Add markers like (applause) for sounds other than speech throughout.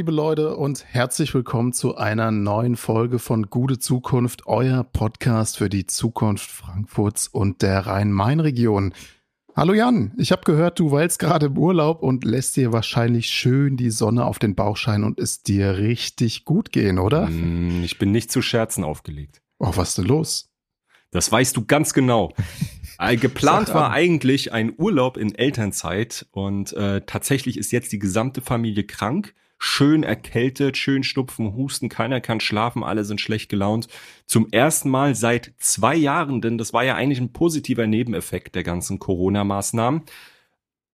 Liebe Leute, und herzlich willkommen zu einer neuen Folge von Gute Zukunft, euer Podcast für die Zukunft Frankfurts und der Rhein-Main-Region. Hallo Jan, ich habe gehört, du weilst gerade im Urlaub und lässt dir wahrscheinlich schön die Sonne auf den Bauch scheinen und es dir richtig gut gehen, oder? Mm, ich bin nicht zu Scherzen aufgelegt. Oh, was ist denn los? Das weißt du ganz genau. Äh, geplant war eigentlich ein Urlaub in Elternzeit und äh, tatsächlich ist jetzt die gesamte Familie krank schön erkältet, schön schnupfen, husten, keiner kann schlafen, alle sind schlecht gelaunt. Zum ersten Mal seit zwei Jahren, denn das war ja eigentlich ein positiver Nebeneffekt der ganzen Corona-Maßnahmen,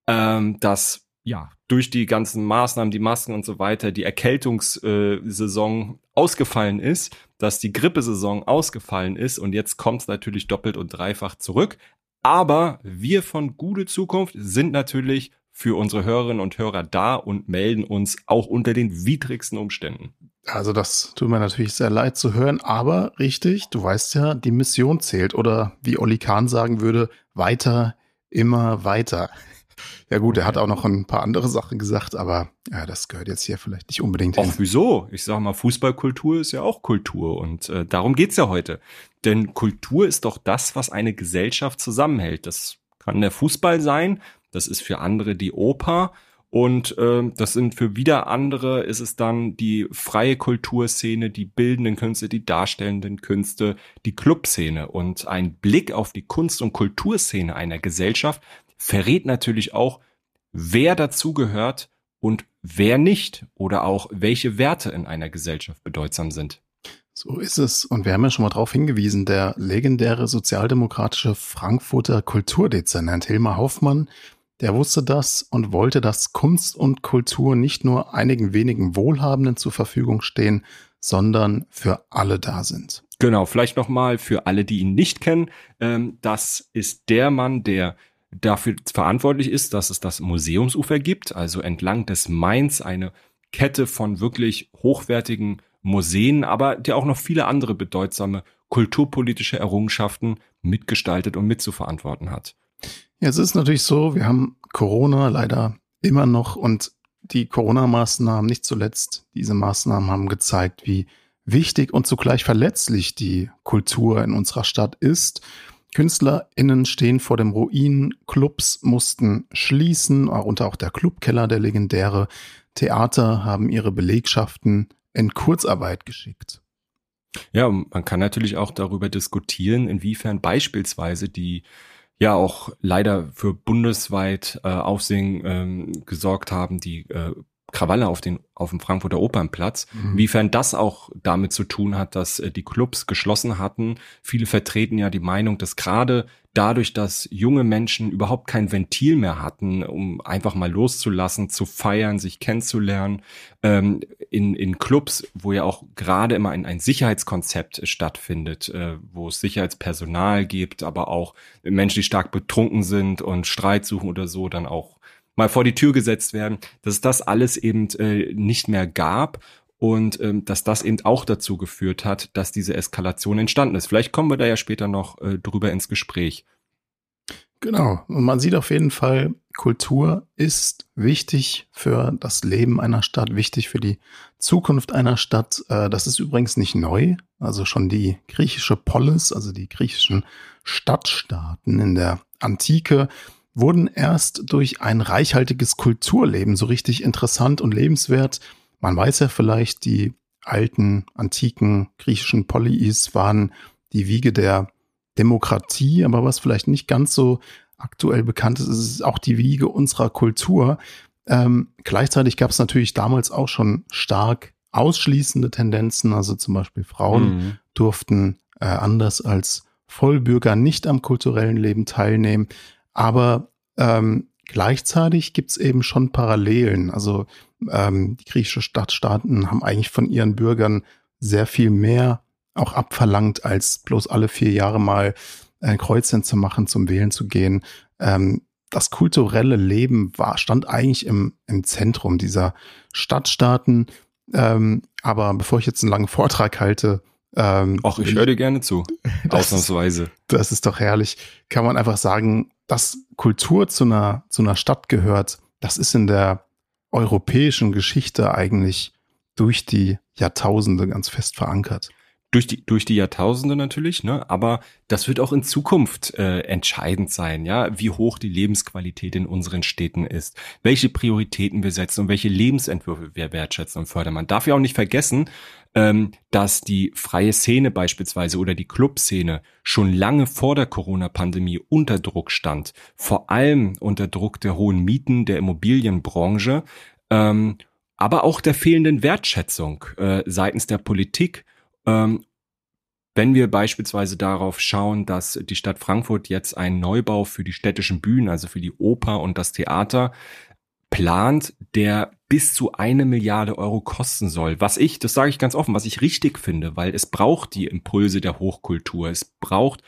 ähm, dass ja durch die ganzen Maßnahmen, die Masken und so weiter, die Erkältungssaison ausgefallen ist, dass die Grippesaison ausgefallen ist und jetzt kommt es natürlich doppelt und dreifach zurück. Aber wir von Gute Zukunft sind natürlich für unsere Hörerinnen und Hörer da und melden uns auch unter den widrigsten Umständen. Also das tut mir natürlich sehr leid zu hören, aber richtig, du weißt ja, die Mission zählt oder wie Olli Kahn sagen würde, weiter, immer weiter. Ja gut, er hat auch noch ein paar andere Sachen gesagt, aber ja, das gehört jetzt hier vielleicht nicht unbedingt hin. Auch wieso? Ich sag mal, Fußballkultur ist ja auch Kultur und äh, darum geht's ja heute. Denn Kultur ist doch das, was eine Gesellschaft zusammenhält. Das kann der Fußball sein, das ist für andere die Oper. Und äh, das sind für wieder andere ist es dann die freie Kulturszene, die bildenden Künste, die darstellenden Künste, die Clubszene. Und ein Blick auf die Kunst- und Kulturszene einer Gesellschaft verrät natürlich auch, wer dazugehört und wer nicht oder auch welche Werte in einer Gesellschaft bedeutsam sind. So ist es. Und wir haben ja schon mal darauf hingewiesen, der legendäre sozialdemokratische Frankfurter Kulturdezernent Hilmar Hoffmann der wusste das und wollte, dass Kunst und Kultur nicht nur einigen wenigen Wohlhabenden zur Verfügung stehen, sondern für alle da sind. Genau, vielleicht nochmal für alle, die ihn nicht kennen. Ähm, das ist der Mann, der dafür verantwortlich ist, dass es das Museumsufer gibt, also entlang des Mains eine Kette von wirklich hochwertigen Museen, aber der auch noch viele andere bedeutsame kulturpolitische Errungenschaften mitgestaltet und mitzuverantworten hat. Ja, es ist natürlich so, wir haben Corona leider immer noch und die Corona-Maßnahmen, nicht zuletzt diese Maßnahmen haben gezeigt, wie wichtig und zugleich verletzlich die Kultur in unserer Stadt ist. KünstlerInnen stehen vor dem Ruin, Clubs mussten schließen, darunter auch der Clubkeller, der legendäre. Theater haben ihre Belegschaften in Kurzarbeit geschickt. Ja, man kann natürlich auch darüber diskutieren, inwiefern beispielsweise die ja auch leider für bundesweit äh, Aufsehen ähm, gesorgt haben, die äh, Krawalle auf, den, auf dem Frankfurter Opernplatz. Mhm. Inwiefern das auch damit zu tun hat, dass äh, die Clubs geschlossen hatten. Viele vertreten ja die Meinung, dass gerade dadurch, dass junge Menschen überhaupt kein Ventil mehr hatten, um einfach mal loszulassen, zu feiern, sich kennenzulernen, ähm, in, in Clubs, wo ja auch gerade immer ein, ein Sicherheitskonzept stattfindet, äh, wo es Sicherheitspersonal gibt, aber auch Menschen, die stark betrunken sind und Streit suchen oder so, dann auch mal vor die Tür gesetzt werden, dass das alles eben äh, nicht mehr gab und ähm, dass das eben auch dazu geführt hat, dass diese Eskalation entstanden ist. Vielleicht kommen wir da ja später noch äh, drüber ins Gespräch. Genau. Und man sieht auf jeden Fall, Kultur ist wichtig für das Leben einer Stadt, wichtig für die Zukunft einer Stadt. Äh, das ist übrigens nicht neu. Also schon die griechische Polis, also die griechischen Stadtstaaten in der Antike wurden erst durch ein reichhaltiges Kulturleben so richtig interessant und lebenswert. Man weiß ja vielleicht, die alten, antiken griechischen Polis waren die Wiege der Demokratie, aber was vielleicht nicht ganz so aktuell bekannt ist, ist auch die Wiege unserer Kultur. Ähm, gleichzeitig gab es natürlich damals auch schon stark ausschließende Tendenzen, also zum Beispiel Frauen mhm. durften äh, anders als Vollbürger nicht am kulturellen Leben teilnehmen. Aber ähm, gleichzeitig gibt's eben schon Parallelen. Also ähm, die griechische Stadtstaaten haben eigentlich von ihren Bürgern sehr viel mehr auch abverlangt, als bloß alle vier Jahre mal ein Kreuzchen zu machen, zum Wählen zu gehen. Ähm, das kulturelle Leben war, stand eigentlich im, im Zentrum dieser Stadtstaaten. Ähm, aber bevor ich jetzt einen langen Vortrag halte, ähm, Ach, ich höre dir gerne zu. (laughs) Das, Ausnahmsweise. Das ist doch herrlich. Kann man einfach sagen, dass Kultur zu einer, zu einer Stadt gehört, das ist in der europäischen Geschichte eigentlich durch die Jahrtausende ganz fest verankert durch die, durch die Jahrtausende natürlich, ne? aber das wird auch in Zukunft äh, entscheidend sein, ja, wie hoch die Lebensqualität in unseren Städten ist, welche Prioritäten wir setzen und welche Lebensentwürfe wir wertschätzen und fördern. Man darf ja auch nicht vergessen, ähm, dass die freie Szene beispielsweise oder die Clubszene schon lange vor der Corona-Pandemie unter Druck stand, vor allem unter Druck der hohen Mieten der Immobilienbranche, ähm, aber auch der fehlenden Wertschätzung äh, seitens der Politik. Ähm, wenn wir beispielsweise darauf schauen, dass die Stadt Frankfurt jetzt einen Neubau für die städtischen Bühnen, also für die Oper und das Theater, plant, der bis zu eine Milliarde Euro kosten soll. Was ich, das sage ich ganz offen, was ich richtig finde, weil es braucht die Impulse der Hochkultur. Es braucht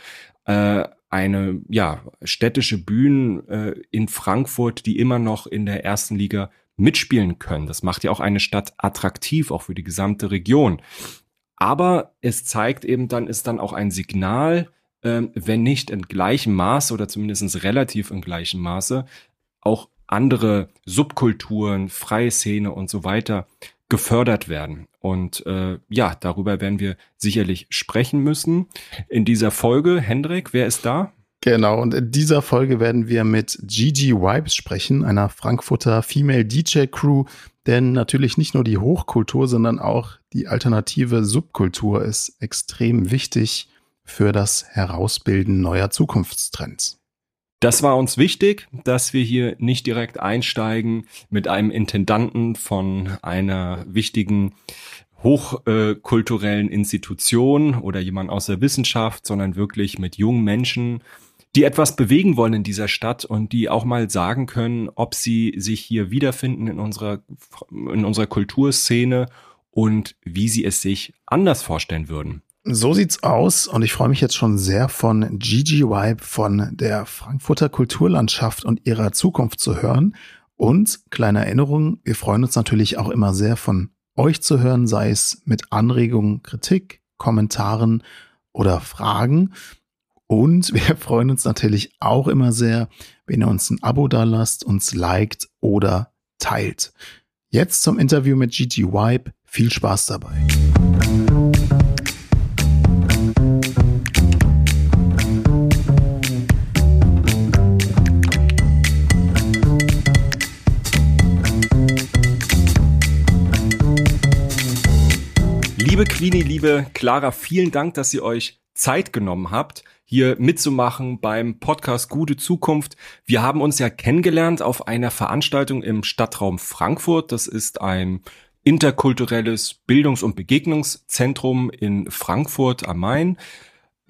äh, eine ja städtische Bühnen äh, in Frankfurt, die immer noch in der ersten Liga mitspielen können. Das macht ja auch eine Stadt attraktiv, auch für die gesamte Region. Aber es zeigt eben dann, ist dann auch ein Signal, ähm, wenn nicht in gleichem Maße oder zumindest relativ in gleichem Maße, auch andere Subkulturen, freie Szene und so weiter gefördert werden. Und äh, ja, darüber werden wir sicherlich sprechen müssen. In dieser Folge, Hendrik, wer ist da? Genau, und in dieser Folge werden wir mit Gigi Wipes sprechen, einer Frankfurter Female DJ Crew, denn natürlich nicht nur die Hochkultur, sondern auch die alternative Subkultur ist extrem wichtig für das Herausbilden neuer Zukunftstrends. Das war uns wichtig, dass wir hier nicht direkt einsteigen mit einem Intendanten von einer wichtigen hochkulturellen Institution oder jemand aus der Wissenschaft, sondern wirklich mit jungen Menschen, die etwas bewegen wollen in dieser Stadt und die auch mal sagen können, ob sie sich hier wiederfinden in unserer, in unserer Kulturszene und wie sie es sich anders vorstellen würden. So sieht's aus und ich freue mich jetzt schon sehr von Gigi Vibe von der Frankfurter Kulturlandschaft und ihrer Zukunft zu hören. Und kleine Erinnerung, wir freuen uns natürlich auch immer sehr von euch zu hören, sei es mit Anregungen, Kritik, Kommentaren oder Fragen. Und (laughs) wir freuen uns natürlich auch immer sehr, wenn ihr uns ein Abo da lasst, uns liked oder teilt. Jetzt zum Interview mit Gigi Wipe. Viel Spaß dabei. Queenie, liebe Clara, vielen Dank, dass ihr euch Zeit genommen habt hier mitzumachen beim Podcast Gute Zukunft. Wir haben uns ja kennengelernt auf einer Veranstaltung im Stadtraum Frankfurt. Das ist ein interkulturelles Bildungs- und Begegnungszentrum in Frankfurt am Main.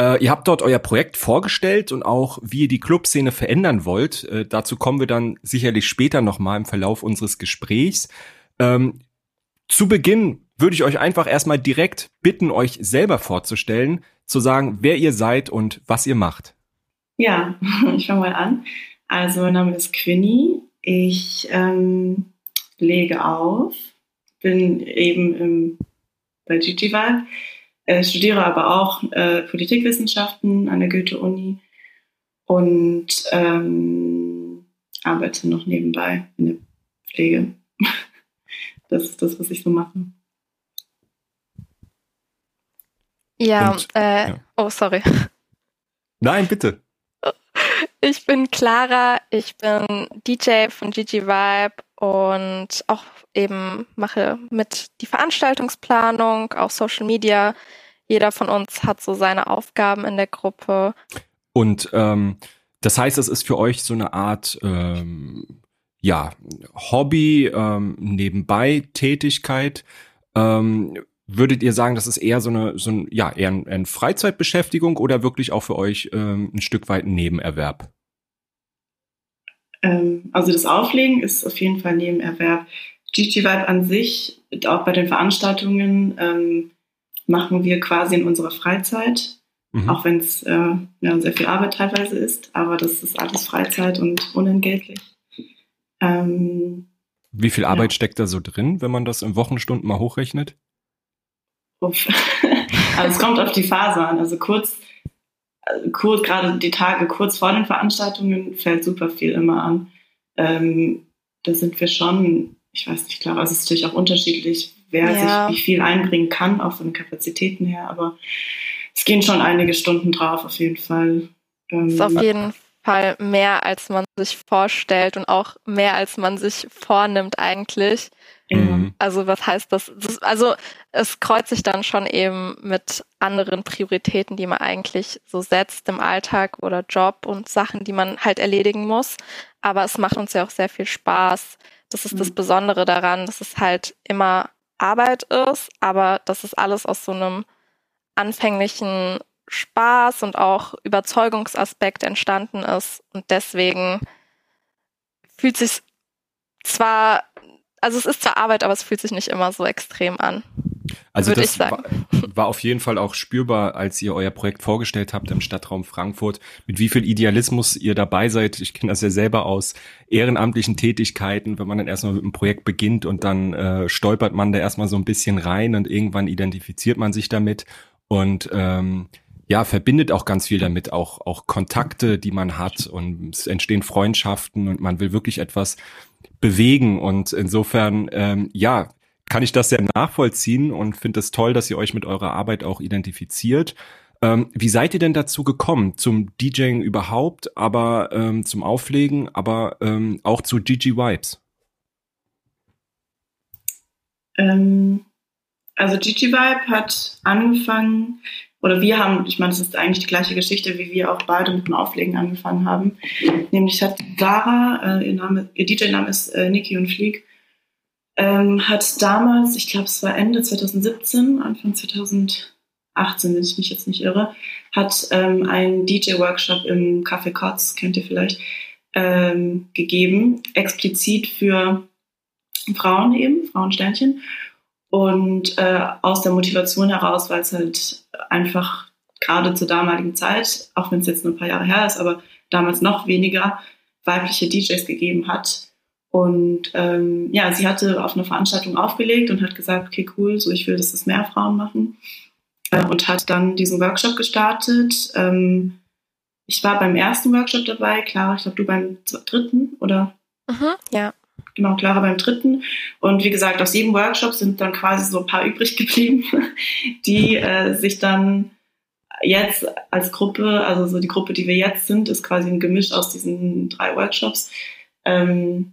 Äh, ihr habt dort euer Projekt vorgestellt und auch, wie ihr die Clubszene verändern wollt. Äh, dazu kommen wir dann sicherlich später nochmal im Verlauf unseres Gesprächs. Ähm, zu Beginn würde ich euch einfach erstmal direkt bitten, euch selber vorzustellen zu sagen, wer ihr seid und was ihr macht. Ja, (laughs) ich fange mal an. Also mein Name ist Quinny. Ich ähm, lege auf, bin eben im, bei Gigi Vibe, äh, studiere aber auch äh, Politikwissenschaften an der Goethe-Uni und ähm, arbeite noch nebenbei in der Pflege. (laughs) Das ist das, was ich so mache. Ja, Und, äh, ja. oh, sorry. (laughs) Nein, bitte. Ich bin Clara, ich bin DJ von Gigi Vibe und auch eben mache mit die Veranstaltungsplanung, auch Social Media. Jeder von uns hat so seine Aufgaben in der Gruppe. Und ähm, das heißt, es ist für euch so eine Art ähm, ja Hobby ähm, nebenbei Tätigkeit. Ähm, Würdet ihr sagen, das ist eher so eine, so ein, ja, eher eine Freizeitbeschäftigung oder wirklich auch für euch ähm, ein Stück weit ein Nebenerwerb? Ähm, also das Auflegen ist auf jeden Fall Nebenerwerb. Gigi Vibe an sich, auch bei den Veranstaltungen, ähm, machen wir quasi in unserer Freizeit, mhm. auch wenn es äh, ja, sehr viel Arbeit teilweise ist, aber das ist alles Freizeit und unentgeltlich. Ähm, Wie viel Arbeit ja. steckt da so drin, wenn man das in Wochenstunden mal hochrechnet? Uff. (laughs) also es kommt auf die Phase an. Also kurz, kurz gerade die Tage kurz vor den Veranstaltungen fällt super viel immer an. Ähm, da sind wir schon ich weiß nicht, klar, also es ist natürlich auch unterschiedlich, wer ja. sich wie viel einbringen kann, auch von den Kapazitäten her, aber es gehen schon einige Stunden drauf, auf jeden Fall. Ähm, ist auf jeden Fall mehr, als man sich vorstellt und auch mehr, als man sich vornimmt eigentlich. Mhm. Also was heißt das? das? Also es kreuzt sich dann schon eben mit anderen Prioritäten, die man eigentlich so setzt im Alltag oder Job und Sachen, die man halt erledigen muss. Aber es macht uns ja auch sehr viel Spaß. Das ist mhm. das Besondere daran, dass es halt immer Arbeit ist, aber dass es alles aus so einem anfänglichen Spaß und auch Überzeugungsaspekt entstanden ist. Und deswegen fühlt sich zwar also es ist zur Arbeit, aber es fühlt sich nicht immer so extrem an. Also das war, war, auf jeden Fall auch spürbar, als ihr euer Projekt vorgestellt habt im Stadtraum Frankfurt, mit wie viel Idealismus ihr dabei seid. Ich kenne das ja selber aus ehrenamtlichen Tätigkeiten, wenn man dann erstmal mit einem Projekt beginnt und dann äh, stolpert man da erstmal so ein bisschen rein und irgendwann identifiziert man sich damit und ähm, ja, verbindet auch ganz viel damit, auch, auch Kontakte, die man hat und es entstehen Freundschaften und man will wirklich etwas bewegen. Und insofern, ähm, ja, kann ich das sehr nachvollziehen und finde es toll, dass ihr euch mit eurer Arbeit auch identifiziert. Ähm, wie seid ihr denn dazu gekommen? Zum DJing überhaupt, aber ähm, zum Auflegen, aber ähm, auch zu Gigi Vibes? Ähm, also Gigi Vibe hat angefangen oder wir haben, ich meine, es ist eigentlich die gleiche Geschichte, wie wir auch beide mit dem Auflegen angefangen haben. Nämlich hat Sarah, äh, ihr, Name, ihr DJ-Name ist äh, Niki und Flieg, ähm, hat damals, ich glaube, es war Ende 2017, Anfang 2018, wenn ich mich jetzt nicht irre, hat ähm, einen DJ-Workshop im Café Kotz, kennt ihr vielleicht, ähm, gegeben, explizit für Frauen eben, Frauensternchen. Und äh, aus der Motivation heraus, weil es halt einfach gerade zur damaligen Zeit, auch wenn es jetzt nur ein paar Jahre her ist, aber damals noch weniger weibliche DJs gegeben hat. Und ähm, ja, sie hatte auf einer Veranstaltung aufgelegt und hat gesagt, okay, cool, so ich will, dass es mehr Frauen machen. Äh, und hat dann diesen Workshop gestartet. Ähm, ich war beim ersten Workshop dabei, Clara, ich glaube, du beim dritten, oder? Mhm, ja genau, Clara beim dritten. Und wie gesagt, aus jedem Workshop sind dann quasi so ein paar übrig geblieben, (laughs) die äh, sich dann jetzt als Gruppe, also so die Gruppe, die wir jetzt sind, ist quasi ein Gemisch aus diesen drei Workshops, ähm,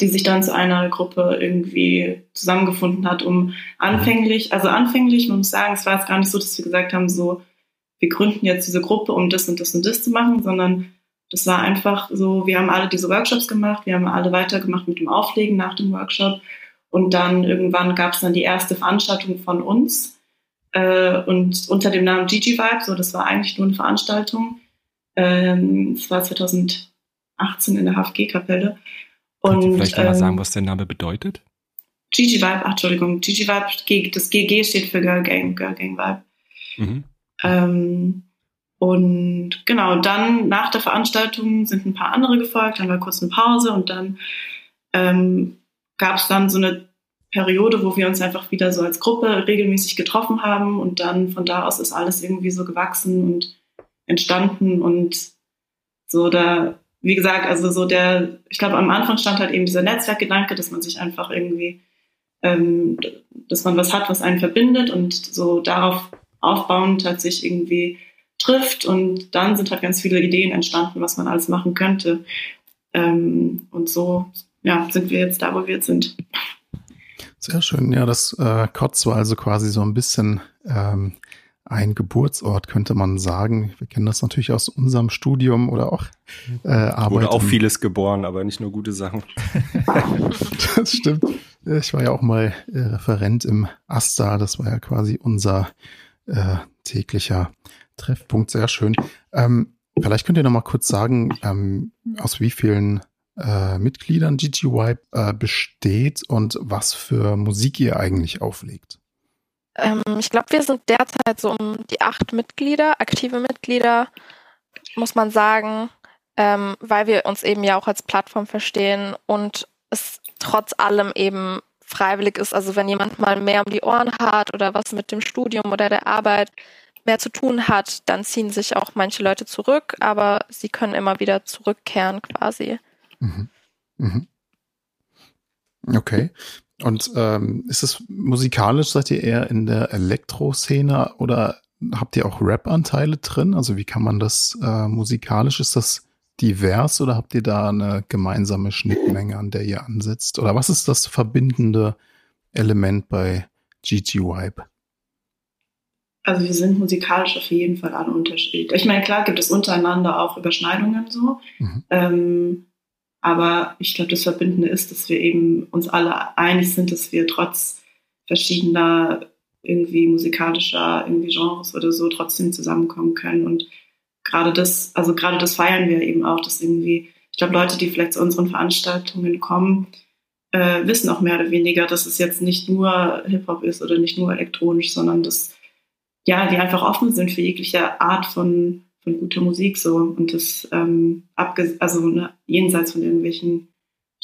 die sich dann zu einer Gruppe irgendwie zusammengefunden hat, um anfänglich, also anfänglich, man muss sagen, es war jetzt gar nicht so, dass wir gesagt haben, so, wir gründen jetzt diese Gruppe, um das und das und das zu machen, sondern das war einfach so, wir haben alle diese Workshops gemacht, wir haben alle weitergemacht mit dem Auflegen nach dem Workshop und dann irgendwann gab es dann die erste Veranstaltung von uns äh, und unter dem Namen Gigi Vibe, so das war eigentlich nur eine Veranstaltung. Ähm, das war 2018 in der HFG-Kapelle. Und Kannst du vielleicht ähm, mal sagen, was der Name bedeutet? Gigi Vibe, ach, Entschuldigung, Gigi Vibe, das GG steht für Girl Gang, Girl Gang Vibe. Mhm. Ähm, und genau, dann nach der Veranstaltung sind ein paar andere gefolgt, dann war kurz eine Pause und dann ähm, gab es dann so eine Periode, wo wir uns einfach wieder so als Gruppe regelmäßig getroffen haben und dann von da aus ist alles irgendwie so gewachsen und entstanden und so da, wie gesagt, also so der, ich glaube am Anfang stand halt eben dieser Netzwerkgedanke, dass man sich einfach irgendwie, ähm, dass man was hat, was einen verbindet und so darauf aufbauend hat sich irgendwie trifft. Und dann sind halt ganz viele Ideen entstanden, was man alles machen könnte. Ähm, und so ja, sind wir jetzt da, wo wir jetzt sind. Sehr schön. Ja, das äh, Kotz war also quasi so ein bisschen ähm, ein Geburtsort, könnte man sagen. Wir kennen das natürlich aus unserem Studium oder auch äh, Arbeit. Wurde auch vieles geboren, aber nicht nur gute Sachen. (laughs) das stimmt. Ich war ja auch mal äh, Referent im AStA. Das war ja quasi unser äh, täglicher Treffpunkt, sehr schön. Ähm, vielleicht könnt ihr noch mal kurz sagen, ähm, aus wie vielen äh, Mitgliedern GGY äh, besteht und was für Musik ihr eigentlich auflegt. Ähm, ich glaube, wir sind derzeit so um die acht Mitglieder, aktive Mitglieder, muss man sagen, ähm, weil wir uns eben ja auch als Plattform verstehen und es trotz allem eben freiwillig ist. Also wenn jemand mal mehr um die Ohren hat oder was mit dem Studium oder der Arbeit, mehr zu tun hat, dann ziehen sich auch manche Leute zurück, aber sie können immer wieder zurückkehren quasi. Mhm. Mhm. Okay. Und ähm, ist es musikalisch, seid ihr eher in der Elektro-Szene oder habt ihr auch Rap-Anteile drin? Also wie kann man das äh, musikalisch? Ist das divers oder habt ihr da eine gemeinsame Schnittmenge, an der ihr ansetzt? Oder was ist das verbindende Element bei GG Vibe? Also wir sind musikalisch auf jeden Fall alle unterschiedlich. Ich meine, klar gibt es untereinander auch Überschneidungen so. Mhm. Ähm, aber ich glaube, das Verbindende ist, dass wir eben uns alle einig sind, dass wir trotz verschiedener irgendwie musikalischer irgendwie Genres oder so trotzdem zusammenkommen können. Und gerade das, also gerade das feiern wir eben auch, dass irgendwie, ich glaube, Leute, die vielleicht zu unseren Veranstaltungen kommen, äh, wissen auch mehr oder weniger, dass es jetzt nicht nur Hip-Hop ist oder nicht nur elektronisch, sondern dass ja, die einfach offen sind für jegliche Art von, von guter Musik so und das ähm, abge also ne, jenseits von irgendwelchen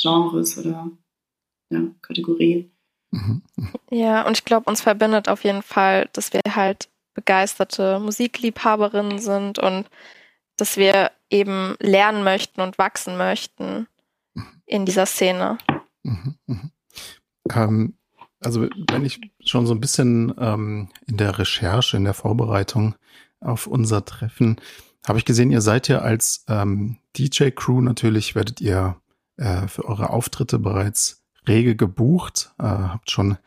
Genres oder ja, Kategorien. Mhm. Ja, und ich glaube, uns verbindet auf jeden Fall, dass wir halt begeisterte Musikliebhaberinnen sind und dass wir eben lernen möchten und wachsen möchten in dieser Szene. Mhm, mh. ähm, also wenn ich schon so ein bisschen ähm, in der Recherche, in der Vorbereitung auf unser Treffen, habe ich gesehen, ihr seid ja als ähm, DJ-Crew natürlich, werdet ihr äh, für eure Auftritte bereits rege gebucht, äh, habt schon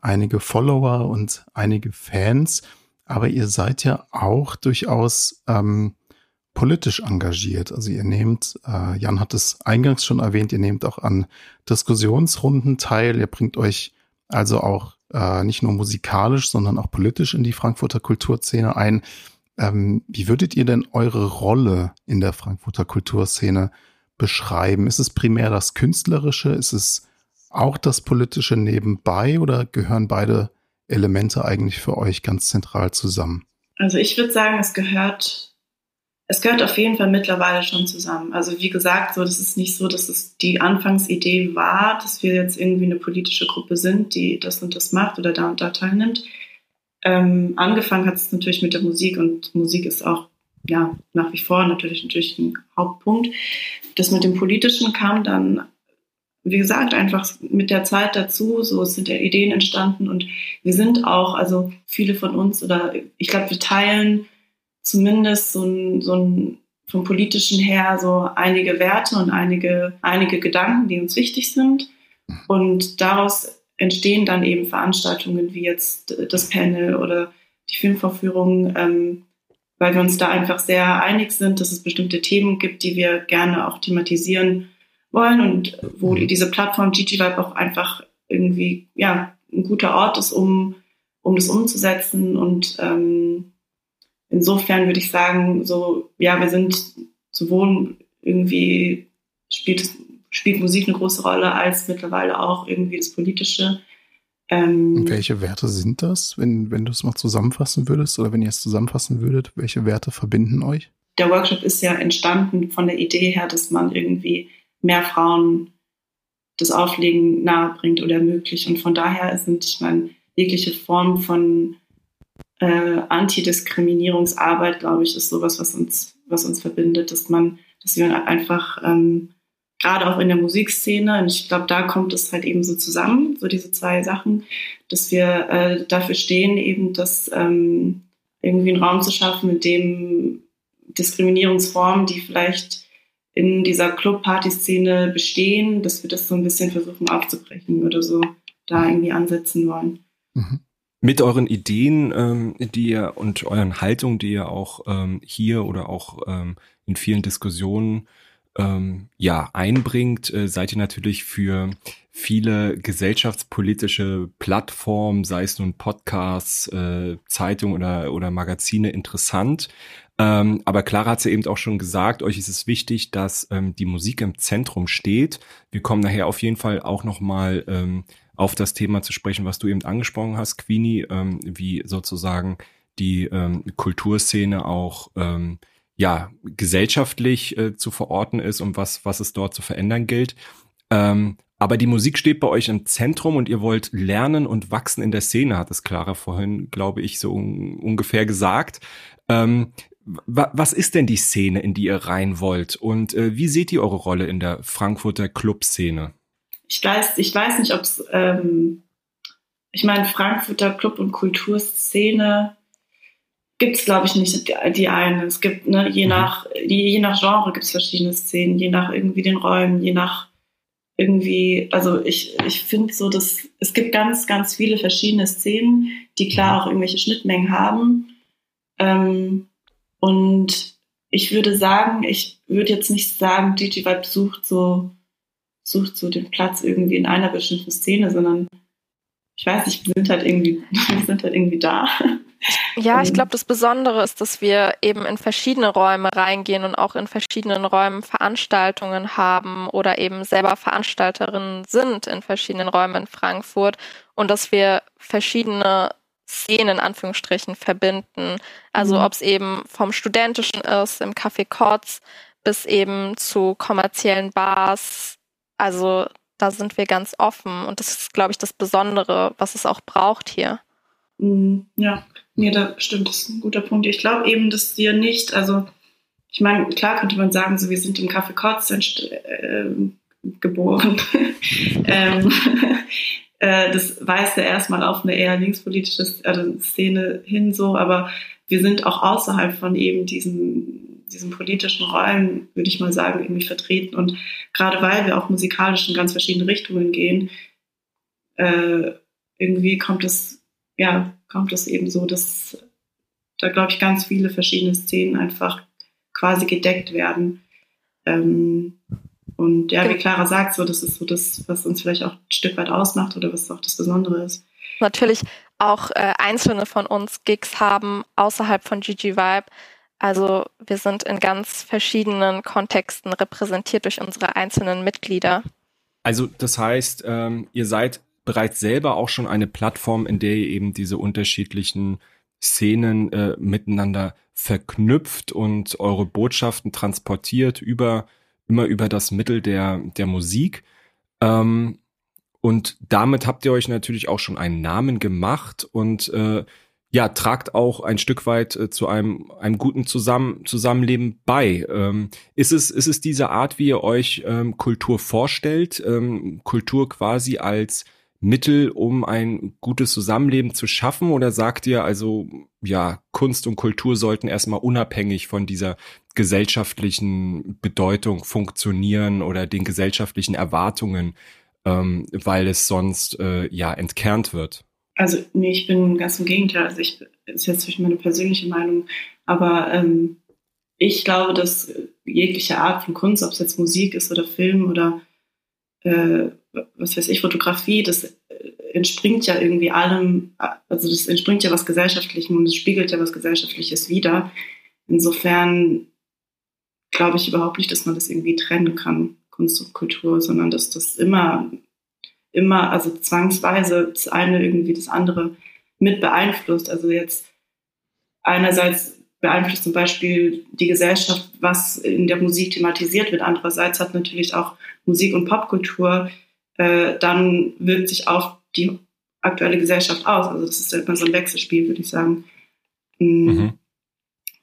einige Follower und einige Fans, aber ihr seid ja auch durchaus ähm, politisch engagiert. Also ihr nehmt, äh, Jan hat es eingangs schon erwähnt, ihr nehmt auch an Diskussionsrunden teil, ihr bringt euch also auch äh, nicht nur musikalisch, sondern auch politisch in die Frankfurter Kulturszene ein. Ähm, wie würdet ihr denn eure Rolle in der Frankfurter Kulturszene beschreiben? Ist es primär das Künstlerische? Ist es auch das Politische nebenbei oder gehören beide Elemente eigentlich für euch ganz zentral zusammen? Also ich würde sagen, es gehört es gehört auf jeden Fall mittlerweile schon zusammen. Also wie gesagt, so das ist nicht so, dass es die Anfangsidee war, dass wir jetzt irgendwie eine politische Gruppe sind, die das und das macht oder da und da teilnimmt. Ähm, angefangen hat es natürlich mit der Musik und Musik ist auch ja nach wie vor natürlich natürlich ein Hauptpunkt. Das mit dem Politischen kam dann, wie gesagt, einfach mit der Zeit dazu. So sind ja Ideen entstanden und wir sind auch, also viele von uns oder ich glaube, wir teilen zumindest so ein, so ein vom politischen her so einige Werte und einige, einige Gedanken, die uns wichtig sind. Und daraus entstehen dann eben Veranstaltungen wie jetzt das Panel oder die Filmvorführung, ähm, weil wir uns da einfach sehr einig sind, dass es bestimmte Themen gibt, die wir gerne auch thematisieren wollen und wo mhm. diese Plattform Gigi Vibe auch einfach irgendwie ja ein guter Ort ist, um um das umzusetzen und ähm, insofern würde ich sagen, so, ja, wir sind sowohl irgendwie spielt, spielt Musik eine große Rolle, als mittlerweile auch irgendwie das Politische. Ähm, Und welche Werte sind das, wenn, wenn du es mal zusammenfassen würdest oder wenn ihr es zusammenfassen würdet, welche Werte verbinden euch? Der Workshop ist ja entstanden von der Idee her, dass man irgendwie mehr Frauen das Auflegen nahebringt oder ermöglicht. Und von daher sind, ich meine, jegliche Form von äh, Antidiskriminierungsarbeit, glaube ich, ist sowas, was uns, was uns verbindet, dass man, dass wir einfach ähm, gerade auch in der Musikszene, und ich glaube, da kommt es halt eben so zusammen, so diese zwei Sachen, dass wir äh, dafür stehen, eben dass ähm, irgendwie einen Raum zu schaffen, in dem Diskriminierungsformen, die vielleicht in dieser Club-Party-Szene bestehen, dass wir das so ein bisschen versuchen aufzubrechen oder so da irgendwie ansetzen wollen. Mhm mit euren Ideen, ähm, die ihr und euren Haltungen, die ihr auch ähm, hier oder auch ähm, in vielen Diskussionen ähm, ja einbringt, äh, seid ihr natürlich für viele gesellschaftspolitische Plattformen, sei es nun Podcasts, äh, Zeitungen oder oder Magazine interessant. Ähm, aber Clara hat ja eben auch schon gesagt, euch ist es wichtig, dass ähm, die Musik im Zentrum steht. Wir kommen nachher auf jeden Fall auch noch mal ähm, auf das Thema zu sprechen, was du eben angesprochen hast, Queenie, ähm, wie sozusagen die ähm, Kulturszene auch ähm, ja gesellschaftlich äh, zu verorten ist und was was es dort zu verändern gilt. Ähm, aber die Musik steht bei euch im Zentrum und ihr wollt lernen und wachsen in der Szene, hat es Clara vorhin, glaube ich, so un ungefähr gesagt. Ähm, was ist denn die Szene, in die ihr rein wollt? Und äh, wie seht ihr eure Rolle in der Frankfurter Clubszene? Ich weiß, ich weiß nicht, ob es, ähm, ich meine, Frankfurter Club- und Kulturszene gibt es, glaube ich, nicht die eine. Es gibt, ne, je mhm. nach, je nach Genre gibt es verschiedene Szenen, je nach irgendwie den Räumen, je nach irgendwie, also ich, ich finde so, dass es gibt ganz, ganz viele verschiedene Szenen, die klar mhm. auch irgendwelche Schnittmengen haben. Ähm, und ich würde sagen, ich würde jetzt nicht sagen, DJ Vibe sucht so, sucht so den Platz irgendwie in einer bestimmten Szene, sondern ich weiß nicht, wir sind halt irgendwie, (laughs) wir sind halt irgendwie da. Ja, ich glaube, das Besondere ist, dass wir eben in verschiedene Räume reingehen und auch in verschiedenen Räumen Veranstaltungen haben oder eben selber Veranstalterinnen sind in verschiedenen Räumen in Frankfurt und dass wir verschiedene Szenen in Anführungsstrichen verbinden. Also mhm. ob es eben vom Studentischen ist, im Café Kotz, bis eben zu kommerziellen Bars. Also da sind wir ganz offen und das ist, glaube ich, das Besondere, was es auch braucht hier. Mhm. Ja, nee, da stimmt, das ist ein guter Punkt. Ich glaube eben, dass wir nicht, also ich meine, klar könnte man sagen, so wir sind im Café Kotz äh, geboren. (laughs) ähm, (laughs) äh, das weist ja erstmal auf eine eher linkspolitische also Szene hin, so, aber wir sind auch außerhalb von eben diesen, diesen politischen Räumen, würde ich mal sagen, irgendwie vertreten. Und gerade weil wir auch musikalisch in ganz verschiedene Richtungen gehen, äh, irgendwie kommt es, ja, kommt es eben so, dass da, glaube ich, ganz viele verschiedene Szenen einfach quasi gedeckt werden. Ähm, und ja, wie Clara sagt, so, das ist so das, was uns vielleicht auch ein Stück weit ausmacht oder was auch das Besondere ist. Natürlich auch äh, einzelne von uns Gigs haben außerhalb von GG Vibe. Also wir sind in ganz verschiedenen Kontexten repräsentiert durch unsere einzelnen Mitglieder. Also das heißt, ähm, ihr seid bereits selber auch schon eine Plattform, in der ihr eben diese unterschiedlichen Szenen äh, miteinander verknüpft und eure Botschaften transportiert über immer über das Mittel der, der Musik. Ähm, und damit habt ihr euch natürlich auch schon einen Namen gemacht und äh, ja, tragt auch ein Stück weit äh, zu einem, einem guten Zusammen Zusammenleben bei. Ähm, ist, es, ist es diese Art, wie ihr euch ähm, Kultur vorstellt? Ähm, Kultur quasi als Mittel, um ein gutes Zusammenleben zu schaffen? Oder sagt ihr also, ja, Kunst und Kultur sollten erstmal unabhängig von dieser gesellschaftlichen Bedeutung funktionieren oder den gesellschaftlichen Erwartungen, ähm, weil es sonst äh, ja entkernt wird? Also nee, ich bin ganz im Gegenteil. Also ich ist jetzt durch meine persönliche Meinung, aber ähm, ich glaube, dass jegliche Art von Kunst, ob es jetzt Musik ist oder Film oder äh, was weiß ich, Fotografie, das äh, entspringt ja irgendwie allem, also das entspringt ja was Gesellschaftlichem und es spiegelt ja was Gesellschaftliches wider. Insofern glaube ich überhaupt nicht, dass man das irgendwie trennen kann, Kunst und Kultur, sondern dass das immer, immer, also zwangsweise das eine irgendwie das andere mit beeinflusst. Also jetzt einerseits beeinflusst zum Beispiel die Gesellschaft, was in der Musik thematisiert wird. Andererseits hat natürlich auch Musik- und Popkultur äh, dann wirkt sich auf die aktuelle Gesellschaft aus. Also das ist immer so ein Wechselspiel, würde ich sagen. Mm, mhm.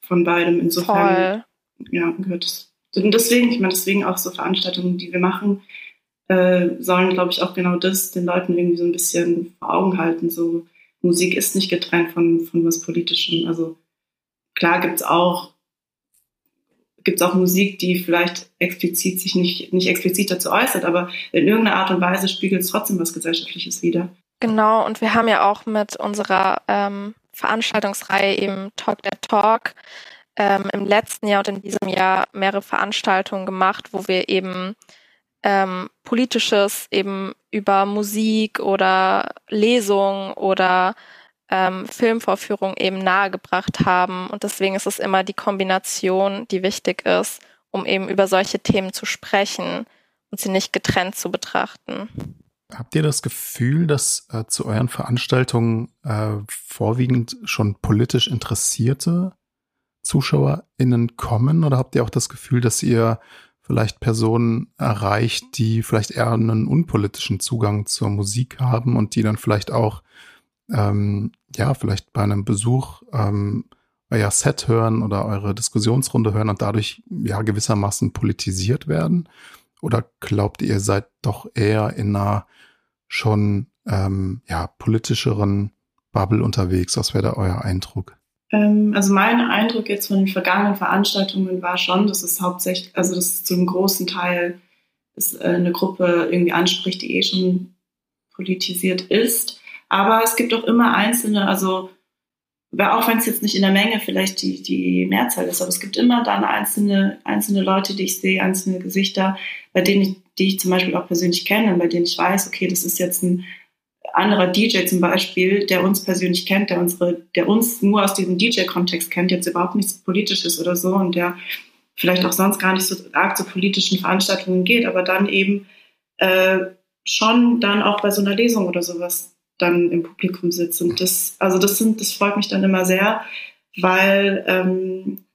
Von beidem. Insofern Voll. ja, gehört es. Und deswegen, ich meine, deswegen auch so Veranstaltungen, die wir machen, äh, sollen, glaube ich, auch genau das den Leuten irgendwie so ein bisschen vor Augen halten. So, Musik ist nicht getrennt von, von was Politischem. Also klar gibt es auch gibt es auch Musik, die vielleicht explizit sich nicht, nicht explizit dazu äußert, aber in irgendeiner Art und Weise spiegelt es trotzdem was Gesellschaftliches wider. Genau, und wir haben ja auch mit unserer ähm, Veranstaltungsreihe eben Talk der Talk ähm, im letzten Jahr und in diesem Jahr mehrere Veranstaltungen gemacht, wo wir eben ähm, politisches eben über Musik oder Lesung oder ähm, Filmvorführung eben nahegebracht haben. Und deswegen ist es immer die Kombination, die wichtig ist, um eben über solche Themen zu sprechen und sie nicht getrennt zu betrachten. Habt ihr das Gefühl, dass äh, zu euren Veranstaltungen äh, vorwiegend schon politisch interessierte ZuschauerInnen kommen? Oder habt ihr auch das Gefühl, dass ihr vielleicht Personen erreicht, die vielleicht eher einen unpolitischen Zugang zur Musik haben und die dann vielleicht auch ähm, ja, vielleicht bei einem Besuch ähm, euer Set hören oder eure Diskussionsrunde hören und dadurch ja gewissermaßen politisiert werden? Oder glaubt ihr, ihr seid doch eher in einer schon ähm, ja, politischeren Bubble unterwegs? Was wäre da euer Eindruck? Ähm, also mein Eindruck jetzt von den vergangenen Veranstaltungen war schon, dass es hauptsächlich, also dass es zu einem großen Teil dass, äh, eine Gruppe irgendwie anspricht, die eh schon politisiert ist. Aber es gibt auch immer einzelne, also auch wenn es jetzt nicht in der Menge vielleicht die, die Mehrzahl ist, aber es gibt immer dann einzelne, einzelne Leute, die ich sehe, einzelne Gesichter, bei denen ich, die ich zum Beispiel auch persönlich kenne, bei denen ich weiß, okay, das ist jetzt ein anderer DJ zum Beispiel, der uns persönlich kennt, der unsere, der uns nur aus diesem DJ-Kontext kennt, jetzt überhaupt nichts Politisches oder so und der vielleicht auch sonst gar nicht so arg zu politischen Veranstaltungen geht, aber dann eben äh, schon dann auch bei so einer Lesung oder sowas dann im Publikum sitzt. Und das, also das sind, das freut mich dann immer sehr, weil ähm,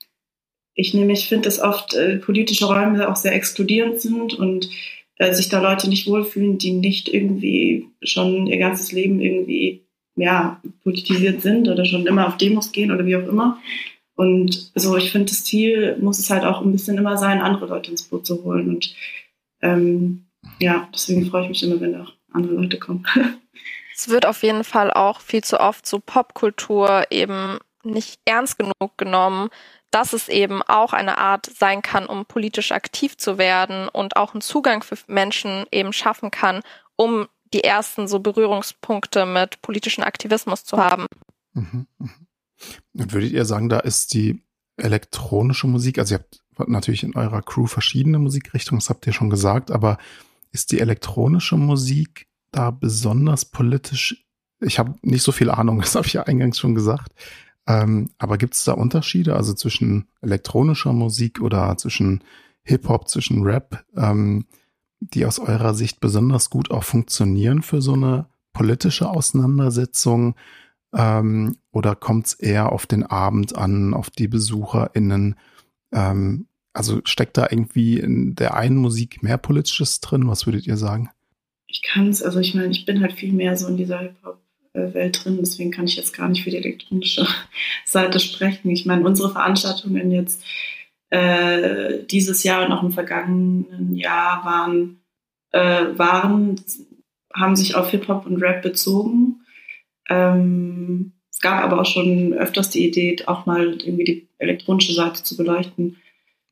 ich nämlich finde, dass oft äh, politische Räume auch sehr exkludierend sind und äh, sich da Leute nicht wohlfühlen, die nicht irgendwie schon ihr ganzes Leben irgendwie ja, politisiert sind oder schon immer auf Demos gehen oder wie auch immer. Und so, ich finde, das Ziel muss es halt auch ein bisschen immer sein, andere Leute ins Boot zu holen. Und ähm, ja, deswegen freue ich mich immer, wenn auch andere Leute kommen. (laughs) Es wird auf jeden Fall auch viel zu oft so Popkultur eben nicht ernst genug genommen, dass es eben auch eine Art sein kann, um politisch aktiv zu werden und auch einen Zugang für Menschen eben schaffen kann, um die ersten so Berührungspunkte mit politischem Aktivismus zu haben. Mhm, mh. Und würdet ihr sagen, da ist die elektronische Musik, also ihr habt natürlich in eurer Crew verschiedene Musikrichtungen, das habt ihr schon gesagt, aber ist die elektronische Musik da besonders politisch? Ich habe nicht so viel Ahnung, (laughs) das habe ich ja eingangs schon gesagt. Ähm, aber gibt es da Unterschiede, also zwischen elektronischer Musik oder zwischen Hip-Hop, zwischen Rap, ähm, die aus eurer Sicht besonders gut auch funktionieren für so eine politische Auseinandersetzung? Ähm, oder kommt es eher auf den Abend an, auf die BesucherInnen? Ähm, also steckt da irgendwie in der einen Musik mehr Politisches drin? Was würdet ihr sagen? Ich kann es, also ich meine, ich bin halt viel mehr so in dieser Hip-Hop-Welt drin, deswegen kann ich jetzt gar nicht für die elektronische (laughs) Seite sprechen. Ich meine, unsere Veranstaltungen jetzt äh, dieses Jahr und auch im vergangenen Jahr waren, äh, waren haben sich auf Hip-Hop und Rap bezogen. Ähm, es gab aber auch schon öfters die Idee, auch mal irgendwie die elektronische Seite zu beleuchten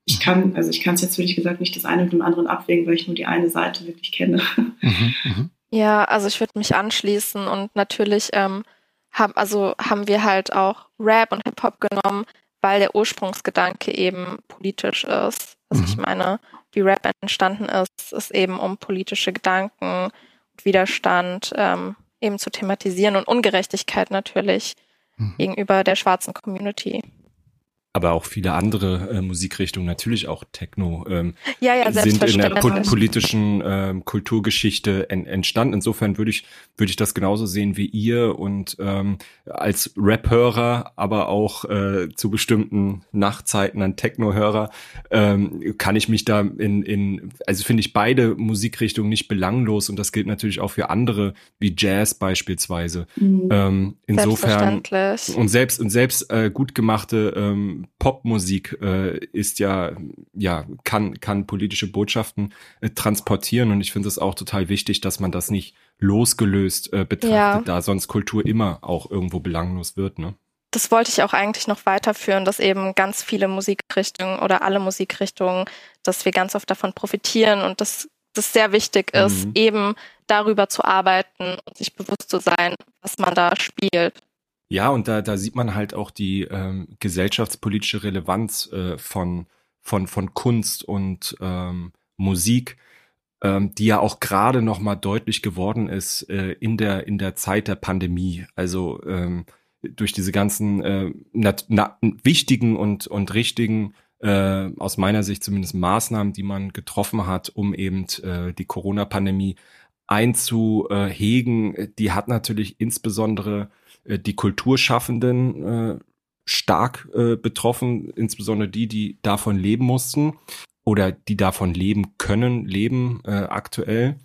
ich kann, also ich kann es jetzt wirklich gesagt nicht das eine mit dem anderen abwägen, weil ich nur die eine Seite wirklich kenne. Mhm, mh. Ja, also ich würde mich anschließen und natürlich ähm, haben, also haben wir halt auch Rap und Hip-Hop genommen, weil der Ursprungsgedanke eben politisch ist. Also mhm. ich meine, wie Rap entstanden ist, ist eben um politische Gedanken und Widerstand ähm, eben zu thematisieren und Ungerechtigkeit natürlich mhm. gegenüber der schwarzen Community aber auch viele andere äh, Musikrichtungen, natürlich auch Techno, ähm, ja, ja, sind in der po politischen ähm, Kulturgeschichte en entstanden. Insofern würde ich würde ich das genauso sehen wie ihr und ähm, als Rap-Hörer, aber auch äh, zu bestimmten Nachtzeiten an Techno-Hörer ähm, kann ich mich da in in also finde ich beide Musikrichtungen nicht belanglos und das gilt natürlich auch für andere wie Jazz beispielsweise. Mhm. Ähm, insofern und selbst und selbst äh, gut gemachte ähm, Popmusik äh, ist ja, ja, kann, kann politische Botschaften äh, transportieren und ich finde es auch total wichtig, dass man das nicht losgelöst äh, betrachtet, ja. da sonst Kultur immer auch irgendwo belanglos wird, ne? Das wollte ich auch eigentlich noch weiterführen, dass eben ganz viele Musikrichtungen oder alle Musikrichtungen, dass wir ganz oft davon profitieren und dass das sehr wichtig ist, mhm. eben darüber zu arbeiten und sich bewusst zu sein, was man da spielt. Ja, und da, da sieht man halt auch die ähm, gesellschaftspolitische Relevanz äh, von, von, von Kunst und ähm, Musik, ähm, die ja auch gerade noch mal deutlich geworden ist äh, in, der, in der Zeit der Pandemie. Also ähm, durch diese ganzen äh, nat, na, wichtigen und, und richtigen äh, aus meiner Sicht zumindest Maßnahmen, die man getroffen hat, um eben äh, die Corona-Pandemie einzuhegen, die hat natürlich insbesondere äh, die Kulturschaffenden äh, stark äh, betroffen, insbesondere die, die davon leben mussten oder die davon leben können, leben äh, aktuell.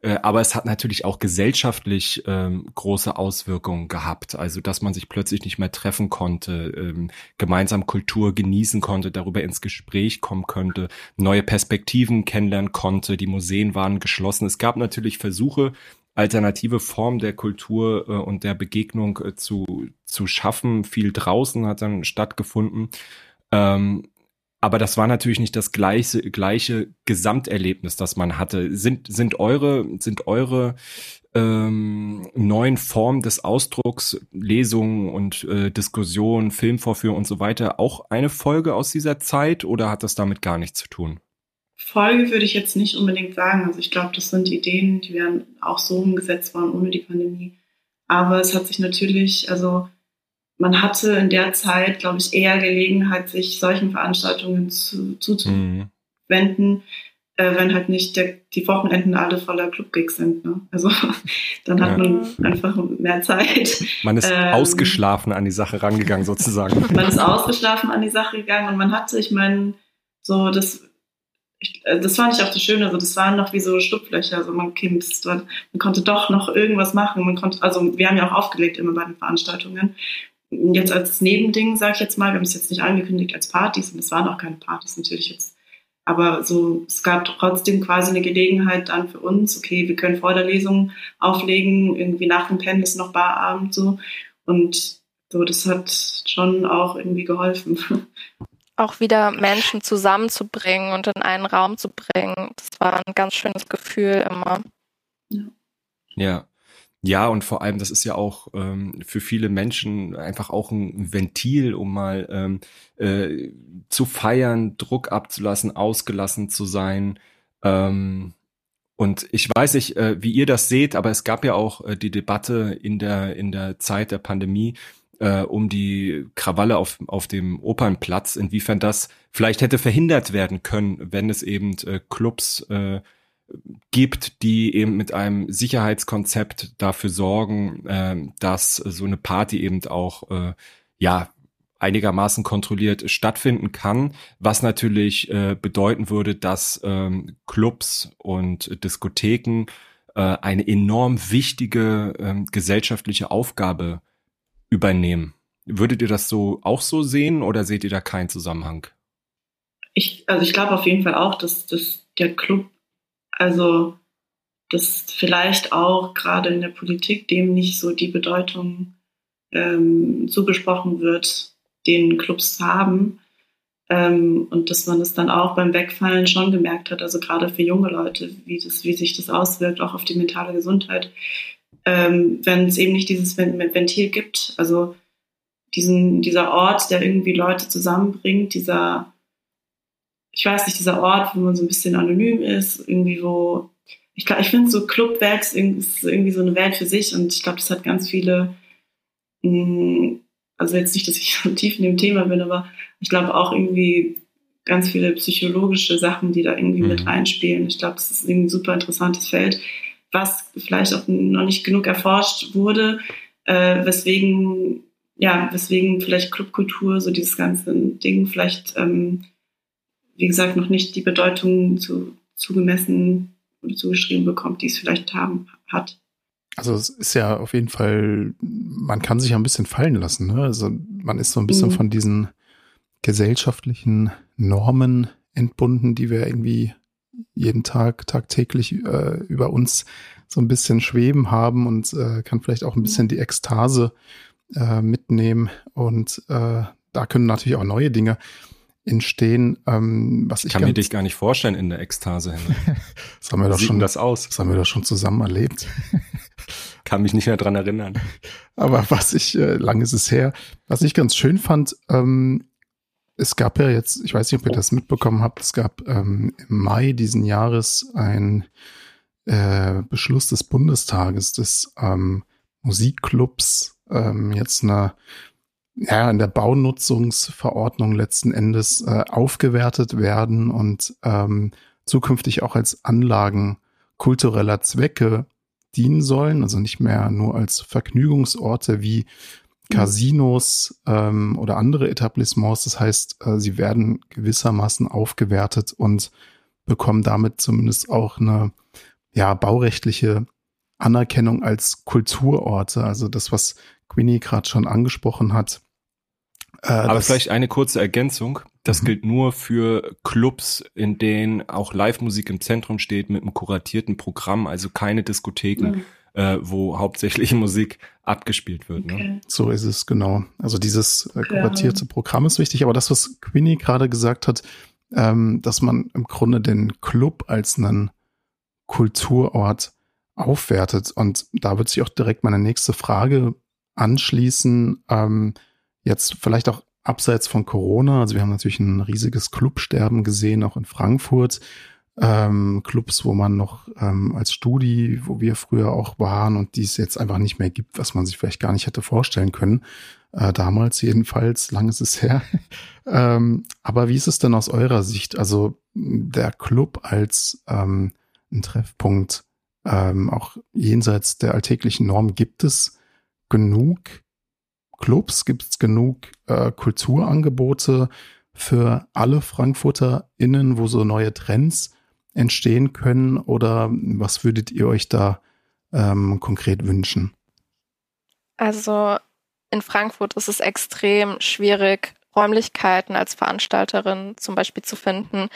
Äh, aber es hat natürlich auch gesellschaftlich ähm, große Auswirkungen gehabt. Also, dass man sich plötzlich nicht mehr treffen konnte, ähm, gemeinsam Kultur genießen konnte, darüber ins Gespräch kommen könnte, neue Perspektiven kennenlernen konnte. Die Museen waren geschlossen. Es gab natürlich Versuche, alternative Form der Kultur äh, und der Begegnung äh, zu, zu schaffen. Viel draußen hat dann stattgefunden. Ähm, aber das war natürlich nicht das gleiche, gleiche Gesamterlebnis, das man hatte. Sind, sind eure, sind eure ähm, neuen Formen des Ausdrucks, Lesungen und äh, Diskussionen, Filmvorführungen und so weiter auch eine Folge aus dieser Zeit oder hat das damit gar nichts zu tun? Folge würde ich jetzt nicht unbedingt sagen. Also ich glaube, das sind Ideen, die wären auch so umgesetzt worden ohne die Pandemie. Aber es hat sich natürlich, also man hatte in der Zeit, glaube ich, eher Gelegenheit, sich solchen Veranstaltungen zu, zuzuwenden, mhm. äh, wenn halt nicht der, die Wochenenden alle voller Clubgigs sind. Ne? Also (laughs) dann hat ja. man einfach mehr Zeit. Man ist ähm, ausgeschlafen an die Sache rangegangen sozusagen. Man ist ausgeschlafen an die Sache gegangen und man hatte, ich meine, so das das fand ich auch das Schöne, also das waren noch wie so Schlupflöcher, also man, okay, man konnte doch noch irgendwas machen, man konnte, also wir haben ja auch aufgelegt immer bei den Veranstaltungen. Jetzt als Nebending, sage ich jetzt mal, wir haben es jetzt nicht angekündigt als Partys und es waren auch keine Partys natürlich jetzt, aber so, es gab trotzdem quasi eine Gelegenheit dann für uns, okay, wir können vor der Lesung auflegen, irgendwie nach dem Pen ist noch Barabend so und so, das hat schon auch irgendwie geholfen. (laughs) auch wieder Menschen zusammenzubringen und in einen Raum zu bringen. Das war ein ganz schönes Gefühl immer. Ja. Ja, und vor allem, das ist ja auch ähm, für viele Menschen einfach auch ein Ventil, um mal ähm, äh, zu feiern, Druck abzulassen, ausgelassen zu sein. Ähm, und ich weiß nicht, äh, wie ihr das seht, aber es gab ja auch äh, die Debatte in der in der Zeit der Pandemie, äh, um die Krawalle auf, auf dem Opernplatz, inwiefern das vielleicht hätte verhindert werden können, wenn es eben äh, Clubs äh, gibt, die eben mit einem Sicherheitskonzept dafür sorgen, äh, dass so eine Party eben auch äh, ja einigermaßen kontrolliert stattfinden kann, was natürlich äh, bedeuten würde, dass ähm, Clubs und Diskotheken äh, eine enorm wichtige äh, gesellschaftliche Aufgabe übernehmen. Würdet ihr das so auch so sehen oder seht ihr da keinen Zusammenhang? Ich, also ich glaube auf jeden Fall auch, dass, dass der Club, also dass vielleicht auch gerade in der Politik dem nicht so die Bedeutung ähm, zugesprochen wird, den Clubs haben. Ähm, und dass man es dann auch beim Wegfallen schon gemerkt hat, also gerade für junge Leute, wie, das, wie sich das auswirkt, auch auf die mentale Gesundheit, ähm, wenn es eben nicht dieses Ventil gibt. Also diesen, dieser Ort, der irgendwie Leute zusammenbringt, dieser, ich weiß nicht, dieser Ort, wo man so ein bisschen anonym ist, irgendwie wo, ich glaube, ich finde so Clubwelt ist irgendwie so eine Welt für sich und ich glaube, das hat ganz viele, mm, also jetzt nicht, dass ich (laughs) so tief in dem Thema bin, aber ich glaube auch irgendwie ganz viele psychologische Sachen, die da irgendwie mhm. mit reinspielen. Ich glaube, das ist irgendwie ein super interessantes Feld was vielleicht auch noch nicht genug erforscht wurde, äh, weswegen, ja, weswegen vielleicht Clubkultur, so dieses ganze Ding vielleicht, ähm, wie gesagt, noch nicht die Bedeutung zu, zugemessen oder zugeschrieben bekommt, die es vielleicht haben, hat. Also es ist ja auf jeden Fall, man kann sich ja ein bisschen fallen lassen. Ne? Also man ist so ein bisschen mhm. von diesen gesellschaftlichen Normen entbunden, die wir irgendwie jeden Tag tagtäglich äh, über uns so ein bisschen schweben haben und äh, kann vielleicht auch ein bisschen die Ekstase äh, mitnehmen. Und äh, da können natürlich auch neue Dinge entstehen. Ähm, was ich kann mir dich gar nicht vorstellen in der Ekstase. (laughs) das haben wir doch schon das aus. Das haben wir doch schon zusammen erlebt. (laughs) kann mich nicht mehr dran erinnern. Aber was ich, äh, lang ist es her, was ich ganz schön fand, ähm, es gab ja jetzt, ich weiß nicht, ob ihr das mitbekommen habt, es gab ähm, im Mai diesen Jahres ein äh, Beschluss des Bundestages des ähm, Musikclubs ähm, jetzt eine ja, in der Baunutzungsverordnung letzten Endes äh, aufgewertet werden und ähm, zukünftig auch als Anlagen kultureller Zwecke dienen sollen, also nicht mehr nur als Vergnügungsorte wie Casinos ähm, oder andere Etablissements. Das heißt, äh, sie werden gewissermaßen aufgewertet und bekommen damit zumindest auch eine ja, baurechtliche Anerkennung als Kulturorte. Also das, was Queenie gerade schon angesprochen hat. Äh, Aber vielleicht eine kurze Ergänzung. Das mhm. gilt nur für Clubs, in denen auch Live-Musik im Zentrum steht mit einem kuratierten Programm, also keine Diskotheken. Mhm äh, wo hauptsächlich (laughs) Musik abgespielt wird. Ne? Okay. Ne? So ist es, genau. Also dieses äh, kuratierte Programm ist wichtig, aber das, was Queenie gerade gesagt hat, ähm, dass man im Grunde den Club als einen Kulturort aufwertet. Und da wird sich auch direkt meine nächste Frage anschließen. Ähm, jetzt vielleicht auch abseits von Corona. Also wir haben natürlich ein riesiges Clubsterben gesehen, auch in Frankfurt ähm, Clubs, wo man noch ähm, als Studi, wo wir früher auch waren und die es jetzt einfach nicht mehr gibt, was man sich vielleicht gar nicht hätte vorstellen können. Äh, damals jedenfalls, lang ist es her. (laughs) ähm, aber wie ist es denn aus eurer Sicht? Also der Club als ähm, ein Treffpunkt, ähm, auch jenseits der alltäglichen Norm, gibt es genug Clubs, gibt es genug äh, Kulturangebote für alle FrankfurterInnen, wo so neue Trends entstehen können oder was würdet ihr euch da ähm, konkret wünschen? Also in Frankfurt ist es extrem schwierig, Räumlichkeiten als Veranstalterin zum Beispiel zu finden,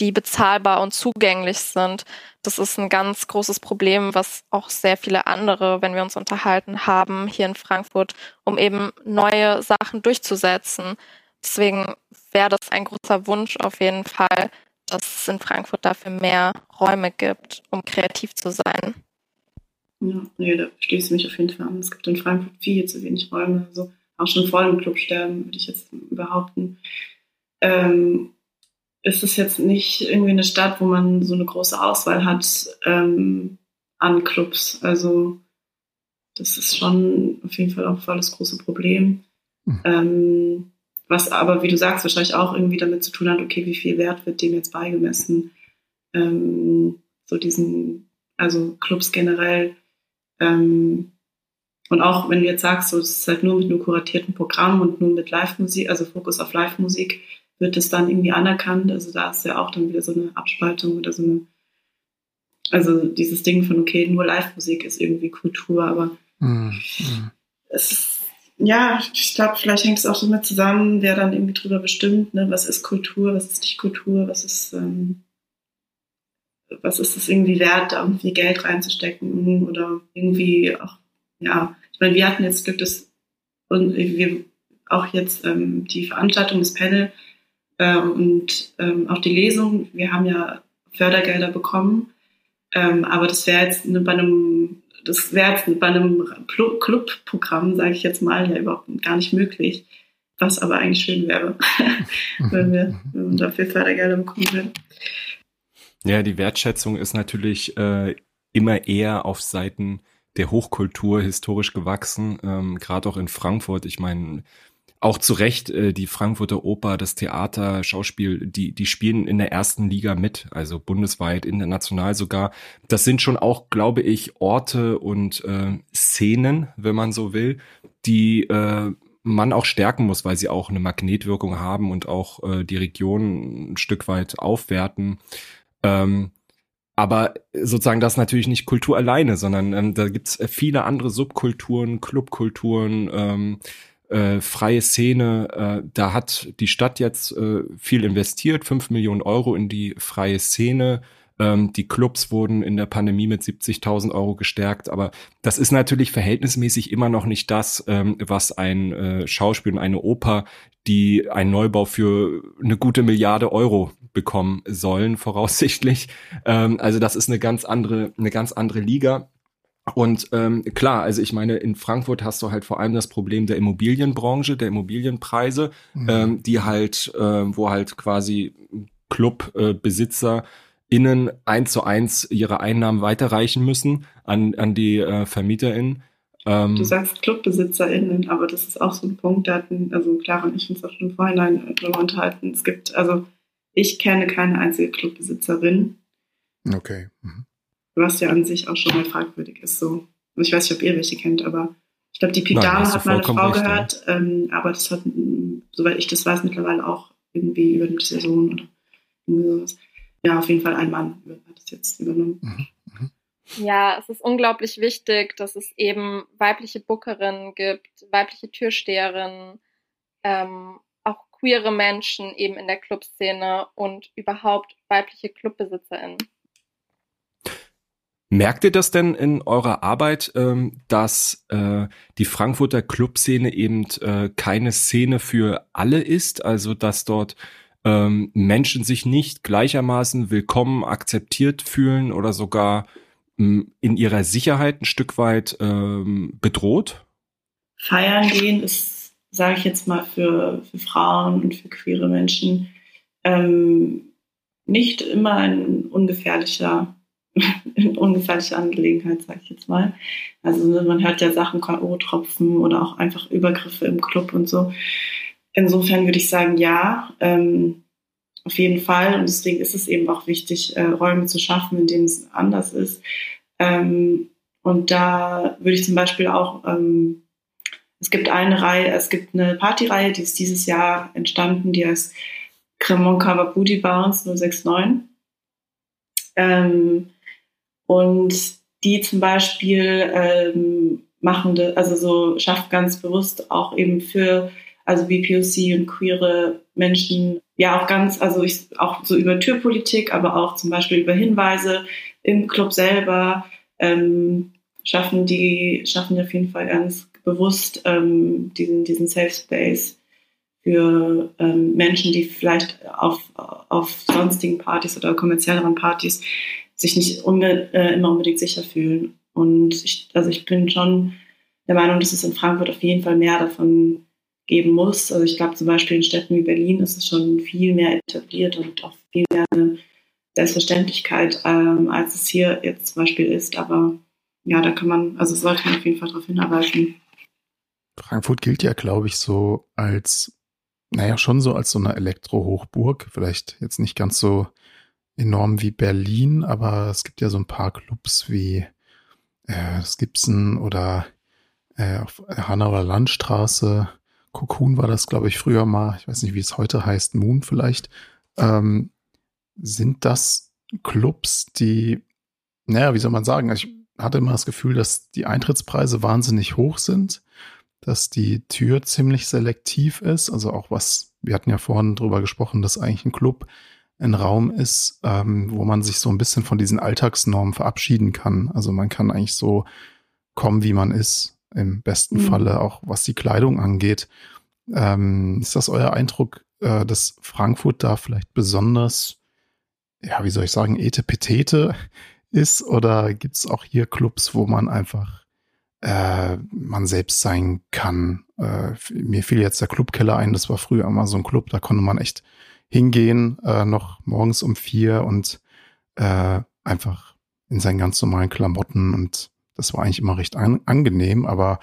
die bezahlbar und zugänglich sind. Das ist ein ganz großes Problem, was auch sehr viele andere, wenn wir uns unterhalten haben, hier in Frankfurt, um eben neue Sachen durchzusetzen. Deswegen wäre das ein großer Wunsch auf jeden Fall, dass es in Frankfurt dafür mehr Räume gibt, um kreativ zu sein. Ja, nee, da schließe ich mich auf jeden Fall an. Es gibt in Frankfurt viel zu wenig Räume, also auch schon vor dem Clubsterben, würde ich jetzt behaupten. Ähm, ist es jetzt nicht irgendwie eine Stadt, wo man so eine große Auswahl hat ähm, an Clubs. Also das ist schon auf jeden Fall auch voll das große Problem. Mhm. Ähm, was aber, wie du sagst, wahrscheinlich auch irgendwie damit zu tun hat, okay, wie viel Wert wird dem jetzt beigemessen? Ähm, so diesen, also Clubs generell. Ähm, und auch wenn du jetzt sagst, so, es ist halt nur mit einem kuratierten Programm und nur mit Live-Musik, also Fokus auf Live-Musik, wird das dann irgendwie anerkannt. Also da ist ja auch dann wieder so eine Abspaltung oder so eine, also dieses Ding von, okay, nur Live-Musik ist irgendwie Kultur, aber mhm. es ist ja, ich glaube, vielleicht hängt es auch so mit zusammen, wer dann irgendwie drüber bestimmt, ne, was ist Kultur, was ist nicht Kultur, was ist, ähm, was ist es irgendwie wert, da irgendwie Geld reinzustecken oder irgendwie auch, ja, ich meine, wir hatten jetzt Glück, dass und wir auch jetzt ähm, die Veranstaltung, das Panel äh, und ähm, auch die Lesung, wir haben ja Fördergelder bekommen, ähm, aber das wäre jetzt ne, bei einem das wäre jetzt bei einem Clubprogramm, sage ich jetzt mal, ja überhaupt gar nicht möglich. Was aber eigentlich schön wäre, (laughs) wenn, wir, wenn wir dafür Fördergelder bekommen würden. Ja, die Wertschätzung ist natürlich äh, immer eher auf Seiten der Hochkultur historisch gewachsen, ähm, gerade auch in Frankfurt. Ich meine, auch zu Recht äh, die Frankfurter Oper, das Theater, Schauspiel, die, die spielen in der ersten Liga mit, also bundesweit, international sogar. Das sind schon auch, glaube ich, Orte und äh, Szenen, wenn man so will, die äh, man auch stärken muss, weil sie auch eine Magnetwirkung haben und auch äh, die Region ein Stück weit aufwerten. Ähm, aber sozusagen das natürlich nicht Kultur alleine, sondern ähm, da gibt's viele andere Subkulturen, Clubkulturen, ähm, äh, freie Szene, äh, da hat die Stadt jetzt äh, viel investiert, fünf Millionen Euro in die freie Szene. Ähm, die Clubs wurden in der Pandemie mit 70.000 Euro gestärkt, aber das ist natürlich verhältnismäßig immer noch nicht das, ähm, was ein äh, Schauspiel und eine Oper, die einen Neubau für eine gute Milliarde Euro bekommen sollen, voraussichtlich. Ähm, also das ist eine ganz andere, eine ganz andere Liga. Und ähm, klar, also ich meine, in Frankfurt hast du halt vor allem das Problem der Immobilienbranche, der Immobilienpreise, mhm. ähm, die halt, äh, wo halt quasi Clubbesitzer äh, innen eins zu eins ihre Einnahmen weiterreichen müssen an, an die äh, VermieterInnen. Ähm, du sagst ClubbesitzerInnen, aber das ist auch so ein Punkt, da hatten, also Clara und ich uns auch schon im Vorhinein darüber unterhalten. Es gibt, also ich kenne keine einzige Clubbesitzerin. Okay. Mhm was ja an sich auch schon mal fragwürdig ist. So. Ich weiß nicht, ob ihr welche kennt, aber ich glaube, die Pete Dame hat meine Frau recht, gehört, ja. ähm, aber das hat, soweit ich das weiß, mittlerweile auch irgendwie über den Sohn oder irgendwie sowas. Ja, auf jeden Fall ein Mann hat das jetzt übernommen. Mhm. Mhm. Ja, es ist unglaublich wichtig, dass es eben weibliche Bookerinnen gibt, weibliche Türsteherinnen, ähm, auch queere Menschen eben in der Clubszene und überhaupt weibliche ClubbesitzerInnen. Merkt ihr das denn in eurer Arbeit, ähm, dass äh, die Frankfurter Clubszene eben äh, keine Szene für alle ist? Also dass dort ähm, Menschen sich nicht gleichermaßen willkommen akzeptiert fühlen oder sogar ähm, in ihrer Sicherheit ein Stück weit ähm, bedroht? Feiern gehen ist, sage ich jetzt mal, für, für Frauen und für queere Menschen ähm, nicht immer ein ungefährlicher ungefährliche Angelegenheit, sage ich jetzt mal. Also ne, man hört ja Sachen, K.O.-Tropfen oder auch einfach Übergriffe im Club und so. Insofern würde ich sagen, ja, ähm, auf jeden Fall. Und deswegen ist es eben auch wichtig, äh, Räume zu schaffen, in denen es anders ist. Ähm, und da würde ich zum Beispiel auch, ähm, es gibt eine Reihe, es gibt eine Partyreihe, die ist dieses Jahr entstanden, die heißt Cremon Cover Booty Bounce 069. Ähm, und die zum Beispiel ähm, machen, also so schafft ganz bewusst auch eben für also BPOC und queere Menschen ja auch ganz, also ich auch so über Türpolitik, aber auch zum Beispiel über Hinweise im Club selber ähm, schaffen die schaffen die auf jeden Fall ganz bewusst ähm, diesen diesen Safe Space für ähm, Menschen, die vielleicht auf auf sonstigen Partys oder kommerzielleren Partys sich nicht unbe äh, immer unbedingt sicher fühlen. Und ich, also ich bin schon der Meinung, dass es in Frankfurt auf jeden Fall mehr davon geben muss. Also ich glaube zum Beispiel in Städten wie Berlin ist es schon viel mehr etabliert und auch viel mehr eine Selbstverständlichkeit, ähm, als es hier jetzt zum Beispiel ist. Aber ja, da kann man, also sollte man auf jeden Fall darauf hinarbeiten. Frankfurt gilt ja, glaube ich, so als, naja, schon so als so eine Elektrohochburg. Vielleicht jetzt nicht ganz so enorm wie Berlin, aber es gibt ja so ein paar Clubs wie äh, Skipson oder äh, auf Hanauer Landstraße. Cocoon war das, glaube ich, früher mal. Ich weiß nicht, wie es heute heißt. Moon vielleicht. Ähm, sind das Clubs, die, naja, wie soll man sagen? Ich hatte immer das Gefühl, dass die Eintrittspreise wahnsinnig hoch sind, dass die Tür ziemlich selektiv ist. Also auch was, wir hatten ja vorhin drüber gesprochen, dass eigentlich ein Club ein Raum ist, ähm, wo man sich so ein bisschen von diesen Alltagsnormen verabschieden kann. Also man kann eigentlich so kommen, wie man ist, im besten mhm. Falle, auch was die Kleidung angeht. Ähm, ist das euer Eindruck, äh, dass Frankfurt da vielleicht besonders, ja, wie soll ich sagen, etepetete ist? Oder gibt es auch hier Clubs, wo man einfach äh, man selbst sein kann? Äh, mir fiel jetzt der Clubkeller ein, das war früher immer so ein Club, da konnte man echt hingehen, äh, noch morgens um vier und äh, einfach in seinen ganz normalen Klamotten und das war eigentlich immer recht an angenehm, aber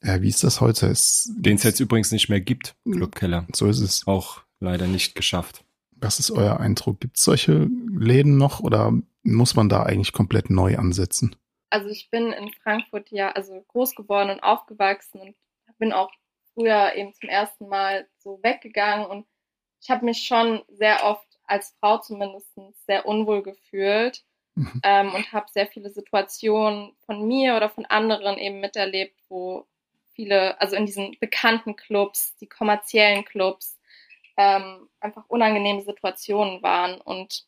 äh, wie ist das heute? Den es jetzt übrigens nicht mehr gibt, Clubkeller. So ist es. Auch leider nicht geschafft. Was ist euer Eindruck? Gibt es solche Läden noch oder muss man da eigentlich komplett neu ansetzen? Also ich bin in Frankfurt ja also groß geworden und aufgewachsen und bin auch früher eben zum ersten Mal so weggegangen und ich habe mich schon sehr oft als Frau zumindest sehr unwohl gefühlt mhm. ähm, und habe sehr viele Situationen von mir oder von anderen eben miterlebt, wo viele, also in diesen bekannten Clubs, die kommerziellen Clubs, ähm, einfach unangenehme Situationen waren. Und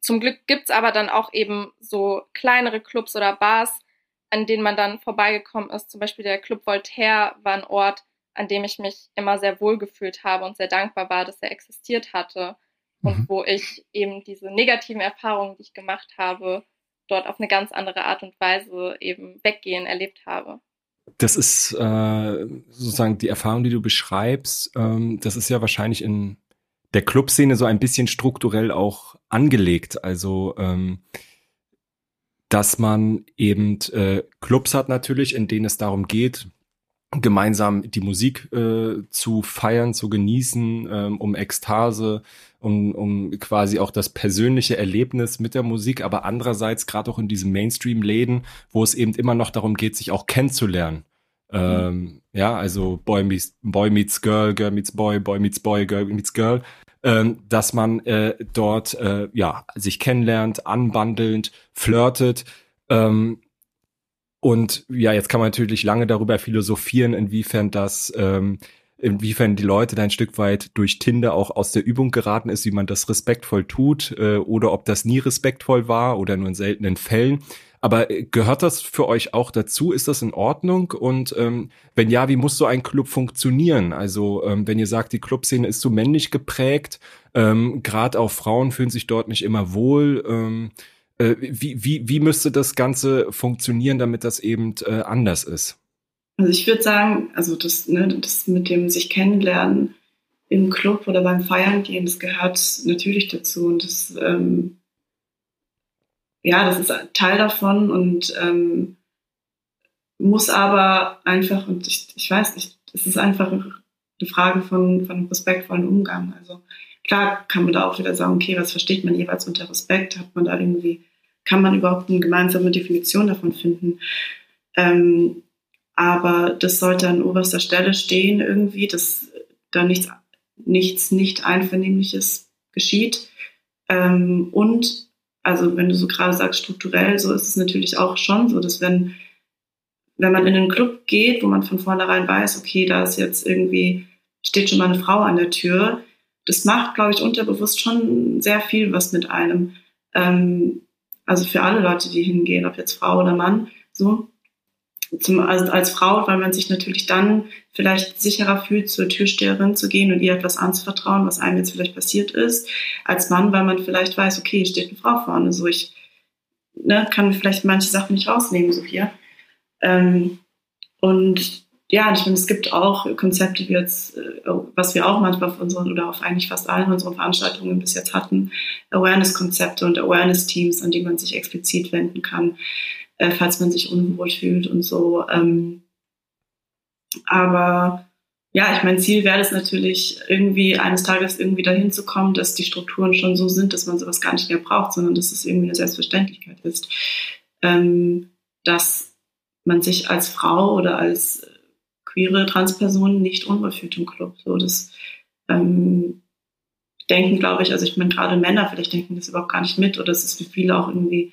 zum Glück gibt's aber dann auch eben so kleinere Clubs oder Bars, an denen man dann vorbeigekommen ist. Zum Beispiel der Club Voltaire war ein Ort, an dem ich mich immer sehr wohl gefühlt habe und sehr dankbar war, dass er existiert hatte und mhm. wo ich eben diese negativen Erfahrungen, die ich gemacht habe, dort auf eine ganz andere Art und Weise eben weggehen erlebt habe. Das ist äh, sozusagen die Erfahrung, die du beschreibst. Ähm, das ist ja wahrscheinlich in der Clubszene so ein bisschen strukturell auch angelegt. Also ähm, dass man eben äh, Clubs hat natürlich, in denen es darum geht, gemeinsam die Musik äh, zu feiern, zu genießen, ähm, um Ekstase, um, um quasi auch das persönliche Erlebnis mit der Musik, aber andererseits gerade auch in diesen Mainstream-Läden, wo es eben immer noch darum geht, sich auch kennenzulernen. Mhm. Ja, also Boy meets, Boy meets Girl, Girl meets Boy, Boy meets Boy, Girl meets Girl, ähm, dass man äh, dort äh, ja sich kennenlernt, anbandelnd, flirtet Ähm, und ja, jetzt kann man natürlich lange darüber philosophieren, inwiefern das, ähm, inwiefern die Leute da ein Stück weit durch Tinder auch aus der Übung geraten ist, wie man das respektvoll tut, äh, oder ob das nie respektvoll war oder nur in seltenen Fällen. Aber äh, gehört das für euch auch dazu? Ist das in Ordnung? Und ähm, wenn ja, wie muss so ein Club funktionieren? Also ähm, wenn ihr sagt, die Clubszene ist so männlich geprägt, ähm, gerade auch Frauen fühlen sich dort nicht immer wohl. Ähm, äh, wie, wie, wie müsste das Ganze funktionieren, damit das eben äh, anders ist? Also ich würde sagen, also das, ne, das mit dem sich kennenlernen im Club oder beim Feiern gehen, das gehört natürlich dazu und das ähm, ja, das ist Teil davon und ähm, muss aber einfach, und ich, ich weiß nicht, es ist einfach eine Frage von, von respektvollen Umgang. Also klar kann man da auch wieder sagen, okay, was versteht man jeweils unter Respekt? Hat man da irgendwie, kann man überhaupt eine gemeinsame Definition davon finden? Ähm, aber das sollte an oberster Stelle stehen irgendwie, dass da nichts, nichts nicht Einvernehmliches geschieht. Ähm, und also wenn du so gerade sagst, strukturell, so ist es natürlich auch schon so, dass wenn, wenn man in einen Club geht, wo man von vornherein weiß, okay, da ist jetzt irgendwie, steht schon mal eine Frau an der Tür, das macht, glaube ich, unterbewusst schon sehr viel was mit einem. Ähm, also für alle Leute, die hingehen, ob jetzt Frau oder Mann, so zum, also als Frau, weil man sich natürlich dann vielleicht sicherer fühlt, zur Türsteherin zu gehen und ihr etwas anzuvertrauen, was einem jetzt vielleicht passiert ist, als Mann, weil man vielleicht weiß, okay, steht eine Frau vorne, so ich ne, kann vielleicht manche Sachen nicht rausnehmen, so hier. Ähm, und ja, ich finde, es gibt auch Konzepte, wie jetzt, äh, was wir auch manchmal auf unseren oder auf eigentlich fast allen unseren Veranstaltungen bis jetzt hatten, Awareness-Konzepte und Awareness-Teams, an die man sich explizit wenden kann äh, falls man sich unwohl fühlt und so. Ähm, aber ja, ich mein Ziel wäre es natürlich, irgendwie eines Tages irgendwie dahin zu kommen, dass die Strukturen schon so sind, dass man sowas gar nicht mehr braucht, sondern dass es irgendwie eine Selbstverständlichkeit ist, ähm, dass man sich als Frau oder als queere Transperson nicht unwohl fühlt im Club. So, das ähm, denken, glaube ich, also ich meine, gerade Männer vielleicht denken das überhaupt gar nicht mit oder es ist für viele auch irgendwie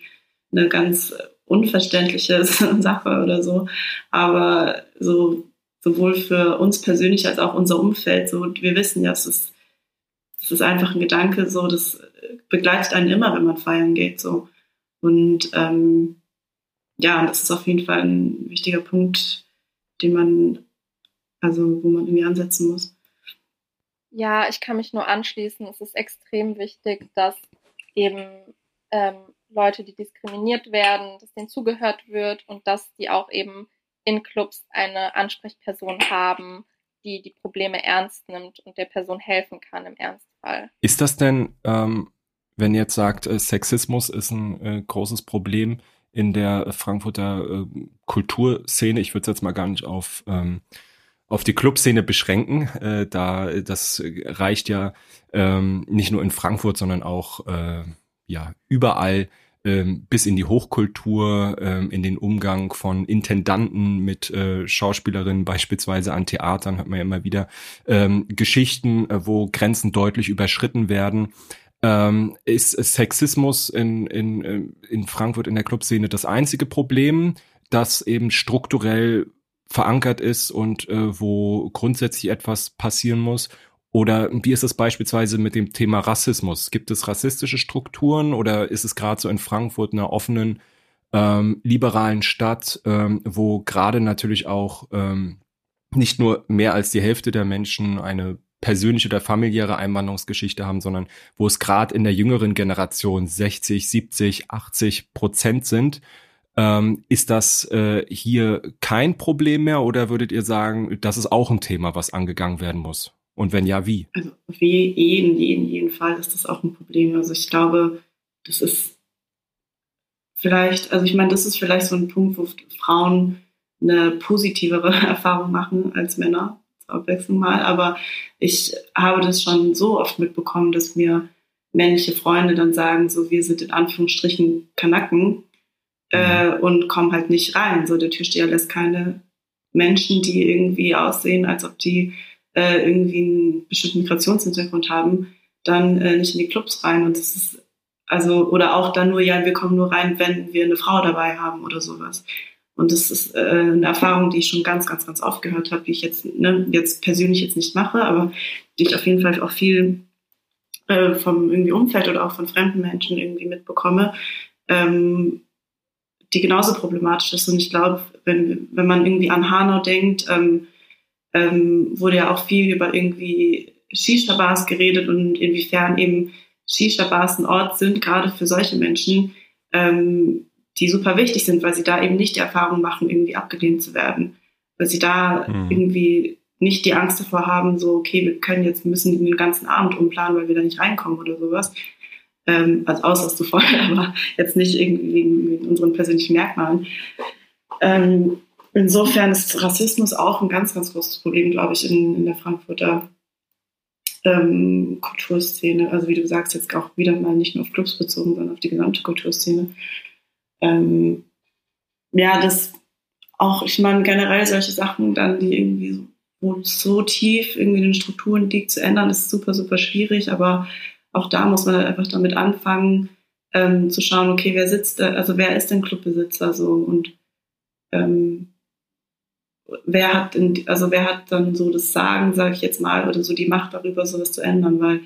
eine ganz unverständliche (laughs) Sache oder so. Aber so sowohl für uns persönlich als auch unser Umfeld, so wir wissen ja, es ist, das ist einfach ein Gedanke, so das begleitet einen immer, wenn man feiern geht, so und ähm, ja, das ist auf jeden Fall ein wichtiger Punkt, den man, also wo man irgendwie ansetzen muss. Ja, ich kann mich nur anschließen. Es ist extrem wichtig, dass eben ähm, Leute, die diskriminiert werden, dass denen zugehört wird und dass die auch eben in Clubs eine Ansprechperson haben, die die Probleme ernst nimmt und der Person helfen kann im Ernstfall. Ist das denn, ähm, wenn ihr jetzt sagt, äh, Sexismus ist ein äh, großes Problem in der Frankfurter äh, Kulturszene, ich würde es jetzt mal gar nicht auf ähm, auf die Clubszene beschränken. Äh, da das reicht ja ähm, nicht nur in Frankfurt, sondern auch äh, ja überall ähm, bis in die Hochkultur, ähm, in den Umgang von Intendanten mit äh, Schauspielerinnen, beispielsweise an Theatern, hat man ja immer wieder ähm, Geschichten, äh, wo Grenzen deutlich überschritten werden. Ähm, ist Sexismus in, in, äh, in Frankfurt in der Clubszene das einzige Problem, das eben strukturell verankert ist und äh, wo grundsätzlich etwas passieren muss? Oder wie ist es beispielsweise mit dem Thema Rassismus? Gibt es rassistische Strukturen oder ist es gerade so in Frankfurt einer offenen, ähm, liberalen Stadt, ähm, wo gerade natürlich auch ähm, nicht nur mehr als die Hälfte der Menschen eine persönliche oder familiäre Einwanderungsgeschichte haben, sondern wo es gerade in der jüngeren Generation 60, 70, 80 Prozent sind. Ähm, ist das äh, hier kein Problem mehr oder würdet ihr sagen, das ist auch ein Thema, was angegangen werden muss? Und wenn ja, wie? Also auf jeden, jeden, jeden Fall ist das auch ein Problem. Also ich glaube, das ist vielleicht, also ich meine, das ist vielleicht so ein Punkt, wo Frauen eine positivere (laughs) Erfahrung machen als Männer, zur Abwechslung mal. Aber ich habe das schon so oft mitbekommen, dass mir männliche Freunde dann sagen, so wir sind in Anführungsstrichen Kanacken äh, mhm. und kommen halt nicht rein. So der Türsteher lässt keine Menschen, die irgendwie aussehen, als ob die äh, irgendwie einen bestimmten Migrationshintergrund haben, dann äh, nicht in die Clubs rein. Und das ist also, oder auch dann nur, ja, wir kommen nur rein, wenn wir eine Frau dabei haben oder sowas. Und das ist äh, eine Erfahrung, die ich schon ganz, ganz, ganz oft gehört habe, die ich jetzt, ne, jetzt persönlich jetzt nicht mache, aber die ich auf jeden Fall auch viel äh, vom irgendwie Umfeld oder auch von fremden Menschen irgendwie mitbekomme, ähm, die genauso problematisch ist. Und ich glaube, wenn, wenn man irgendwie an Hanau denkt, ähm, ähm, wurde ja auch viel über irgendwie Shisha-Bars geredet und inwiefern eben Shisha-Bars ein Ort sind, gerade für solche Menschen, ähm, die super wichtig sind, weil sie da eben nicht die Erfahrung machen, irgendwie abgelehnt zu werden. Weil sie da mhm. irgendwie nicht die Angst davor haben, so, okay, wir können jetzt, müssen den ganzen Abend umplanen, weil wir da nicht reinkommen oder sowas. Ähm, also außer zu voll, (laughs) aber jetzt nicht irgendwie wegen, unseren persönlichen Merkmalen. Ähm, insofern ist Rassismus auch ein ganz, ganz großes Problem, glaube ich, in, in der Frankfurter ähm, Kulturszene. Also wie du sagst, jetzt auch wieder mal nicht nur auf Clubs bezogen, sondern auf die gesamte Kulturszene. Ähm, ja, das auch, ich meine, generell solche Sachen dann, die irgendwie so so tief irgendwie in den Strukturen liegt, zu ändern, ist super, super schwierig. Aber auch da muss man halt einfach damit anfangen, ähm, zu schauen, okay, wer sitzt, da, also wer ist denn Clubbesitzer so und ähm, wer hat denn, also wer hat dann so das Sagen, sage ich jetzt mal, oder so die Macht darüber, sowas zu ändern, weil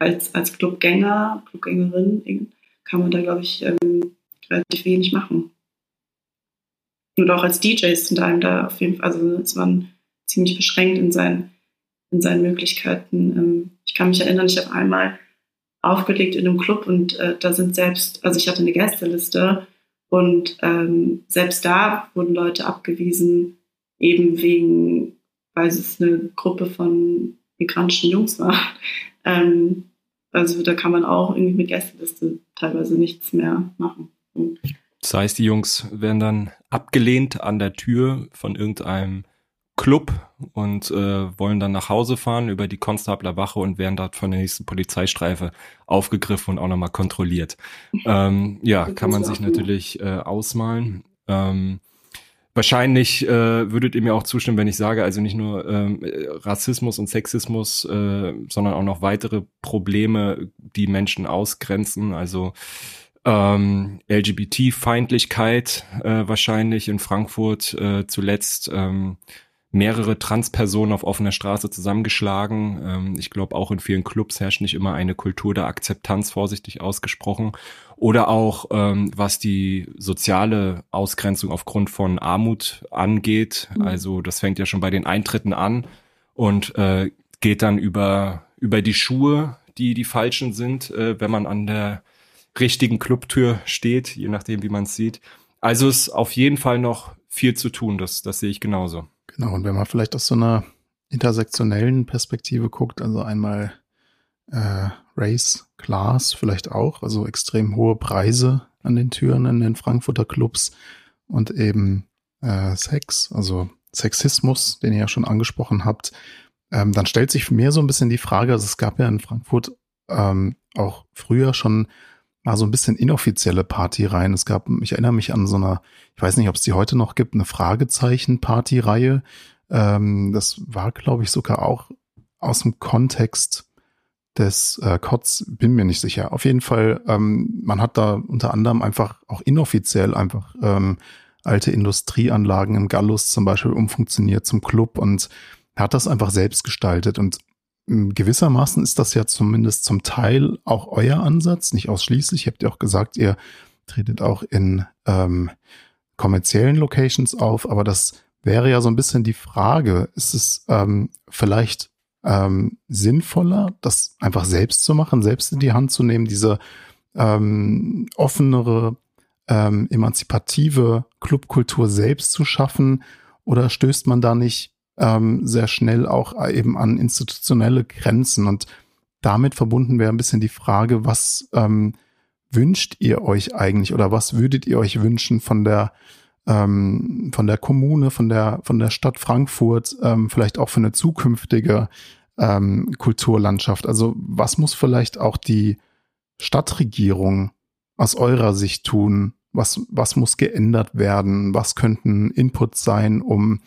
als, als Clubgänger, Clubgängerin kann man da, glaube ich, ähm, relativ wenig machen. Und auch als DJs sind einem da auf jeden Fall, also ist man ziemlich beschränkt in seinen, in seinen Möglichkeiten. Ähm, ich kann mich erinnern, ich habe einmal aufgelegt in einem Club und äh, da sind selbst, also ich hatte eine Gästeliste und ähm, selbst da wurden Leute abgewiesen, eben wegen, weil es eine Gruppe von migrantischen Jungs war. (laughs) Ähm, also da kann man auch irgendwie mit Gästeliste teilweise nichts mehr machen. Das heißt, die Jungs werden dann abgelehnt an der Tür von irgendeinem Club und äh, wollen dann nach Hause fahren über die Konstablerwache und werden dort von der nächsten Polizeistreife aufgegriffen und auch nochmal kontrolliert. Ähm, ja, kann man sich natürlich äh, ausmalen. Ähm, wahrscheinlich äh, würdet ihr mir auch zustimmen, wenn ich sage, also nicht nur ähm, Rassismus und Sexismus, äh, sondern auch noch weitere Probleme, die Menschen ausgrenzen. Also ähm, LGBT-Feindlichkeit äh, wahrscheinlich in Frankfurt äh, zuletzt. Ähm, mehrere Transpersonen auf offener Straße zusammengeschlagen. Ähm, ich glaube, auch in vielen Clubs herrscht nicht immer eine Kultur der Akzeptanz, vorsichtig ausgesprochen. Oder auch, ähm, was die soziale Ausgrenzung aufgrund von Armut angeht. Mhm. Also das fängt ja schon bei den Eintritten an und äh, geht dann über, über die Schuhe, die die falschen sind, äh, wenn man an der richtigen Clubtür steht, je nachdem, wie man es sieht. Also ist auf jeden Fall noch viel zu tun, das, das sehe ich genauso. Genau, und wenn man vielleicht aus so einer intersektionellen Perspektive guckt, also einmal äh, Race, Class vielleicht auch, also extrem hohe Preise an den Türen in den Frankfurter Clubs und eben äh, Sex, also Sexismus, den ihr ja schon angesprochen habt, ähm, dann stellt sich mir so ein bisschen die Frage, also es gab ja in Frankfurt ähm, auch früher schon mal so ein bisschen inoffizielle Party rein. Es gab, ich erinnere mich an so einer, ich weiß nicht, ob es die heute noch gibt, eine Fragezeichen-Party-Reihe. Ähm, das war, glaube ich, sogar auch aus dem Kontext des äh, COTS, bin mir nicht sicher. Auf jeden Fall, ähm, man hat da unter anderem einfach auch inoffiziell einfach ähm, alte Industrieanlagen im Gallus zum Beispiel umfunktioniert zum Club und hat das einfach selbst gestaltet. Und gewissermaßen ist das ja zumindest zum Teil auch euer Ansatz, nicht ausschließlich. Ihr habt ja auch gesagt, ihr tretet auch in ähm, kommerziellen Locations auf, aber das wäre ja so ein bisschen die Frage, ist es ähm, vielleicht ähm, sinnvoller, das einfach selbst zu machen, selbst in die Hand zu nehmen, diese ähm, offenere, ähm, emanzipative Clubkultur selbst zu schaffen? Oder stößt man da nicht ähm, sehr schnell auch eben an institutionelle Grenzen. Und damit verbunden wäre ein bisschen die Frage, was ähm, wünscht ihr euch eigentlich oder was würdet ihr euch wünschen von der ähm, von der Kommune, von der von der Stadt Frankfurt, ähm, vielleicht auch für eine zukünftige ähm, Kulturlandschaft? Also was muss vielleicht auch die Stadtregierung aus eurer Sicht tun? Was was muss geändert werden? Was könnten Inputs sein, um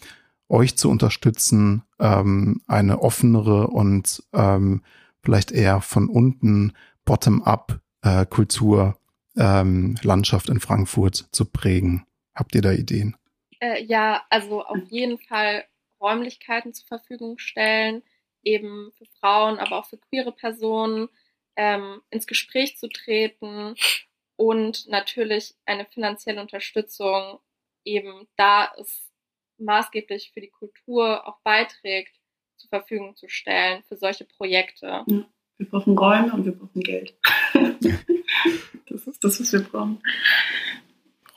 euch zu unterstützen, ähm, eine offenere und ähm, vielleicht eher von unten bottom-up äh, Kultur, ähm, Landschaft in Frankfurt zu prägen? Habt ihr da Ideen? Äh, ja, also auf jeden Fall Räumlichkeiten zur Verfügung stellen, eben für Frauen, aber auch für queere Personen, ähm, ins Gespräch zu treten und natürlich eine finanzielle Unterstützung eben da es maßgeblich für die Kultur auch beiträgt, zur Verfügung zu stellen für solche Projekte. Ja, wir brauchen Räume und wir brauchen Geld. (laughs) das ist das, was wir brauchen.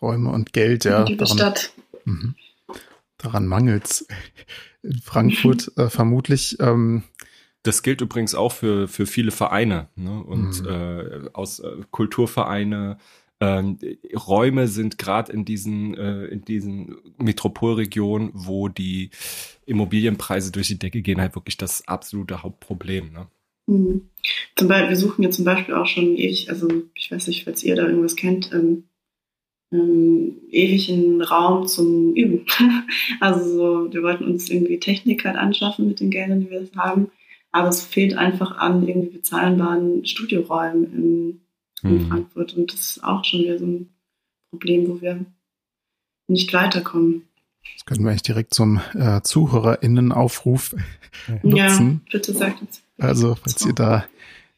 Räume und Geld, ja. Und die daran, Stadt. Mhm. Daran mangelt es in Frankfurt äh, vermutlich. Ähm, das gilt übrigens auch für, für viele Vereine ne? und mhm. äh, aus äh, Kulturvereine. Ähm, Räume sind gerade in diesen äh, in diesen Metropolregionen, wo die Immobilienpreise durch die Decke gehen, halt wirklich das absolute Hauptproblem. Ne? Mhm. Zum Beispiel, wir suchen ja zum Beispiel auch schon ewig, also ich weiß nicht, falls ihr da irgendwas kennt, ähm, ähm, ewig einen Raum zum Üben. (laughs) also so, wir wollten uns irgendwie Technik halt anschaffen mit den Geldern, die wir haben aber es fehlt einfach an irgendwie bezahlbaren Studioräumen in, in mhm. Frankfurt. Und das ist auch schon wieder so ein Problem, wo wir nicht weiterkommen. Das können wir echt direkt zum äh, ZuhörerInnenaufruf nutzen. Ja, bitte sagt uns. Also, falls ihr da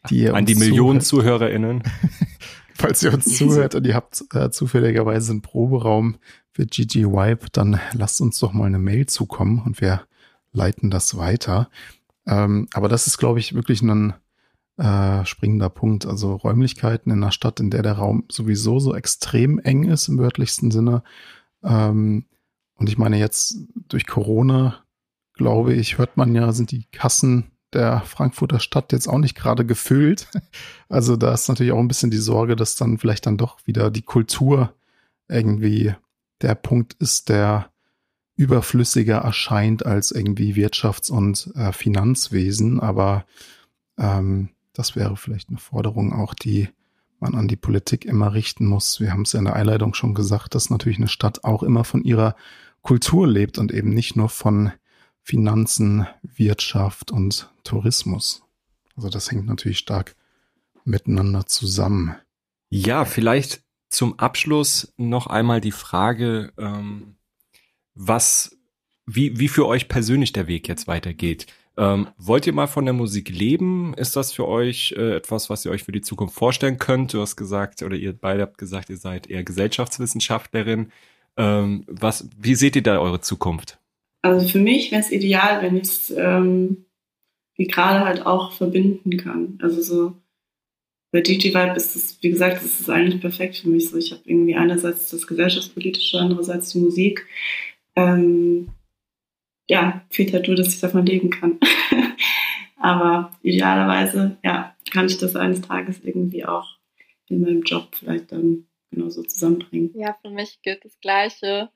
die An die Millionen ZuhörerInnen. (laughs) falls ihr uns (laughs) zuhört und ihr habt äh, zufälligerweise einen Proberaum für GG Vibe, dann lasst uns doch mal eine Mail zukommen und wir leiten das weiter. Ähm, aber das ist, glaube ich, wirklich ein äh, springender Punkt. Also Räumlichkeiten in einer Stadt, in der der Raum sowieso so extrem eng ist im wörtlichsten Sinne. Ähm, und ich meine, jetzt durch Corona, glaube ich, hört man ja, sind die Kassen der Frankfurter Stadt jetzt auch nicht gerade gefüllt. (laughs) Also da ist natürlich auch ein bisschen die Sorge, dass dann vielleicht dann doch wieder die Kultur irgendwie der Punkt ist, der überflüssiger erscheint als irgendwie Wirtschafts- und äh, Finanzwesen. Aber ähm, das wäre vielleicht eine Forderung auch, die man an die Politik immer richten muss. Wir haben es ja in der Einleitung schon gesagt, dass natürlich eine Stadt auch immer von ihrer Kultur lebt und eben nicht nur von Finanzen, Wirtschaft und Tourismus. Also das hängt natürlich stark miteinander zusammen. Ja, vielleicht zum Abschluss noch einmal die Frage, ähm, was, wie, wie für euch persönlich der Weg jetzt weitergeht. Ähm, wollt ihr mal von der Musik leben? Ist das für euch äh, etwas, was ihr euch für die Zukunft vorstellen könnt? Du hast gesagt, oder ihr beide habt gesagt, ihr seid eher Gesellschaftswissenschaftlerin. Ähm, was, wie seht ihr da eure Zukunft? Also für mich wäre es ideal, wenn ich es ähm, wie gerade halt auch verbinden kann. Also so bei DJ Vibe ist es, wie gesagt, ist es eigentlich perfekt für mich. So, ich habe irgendwie einerseits das Gesellschaftspolitische, andererseits die Musik ähm, ja, halt nur, dass ich davon leben kann. (laughs) Aber idealerweise, ja, kann ich das eines Tages irgendwie auch in meinem Job vielleicht dann genauso zusammenbringen. Ja, für mich gilt das Gleiche.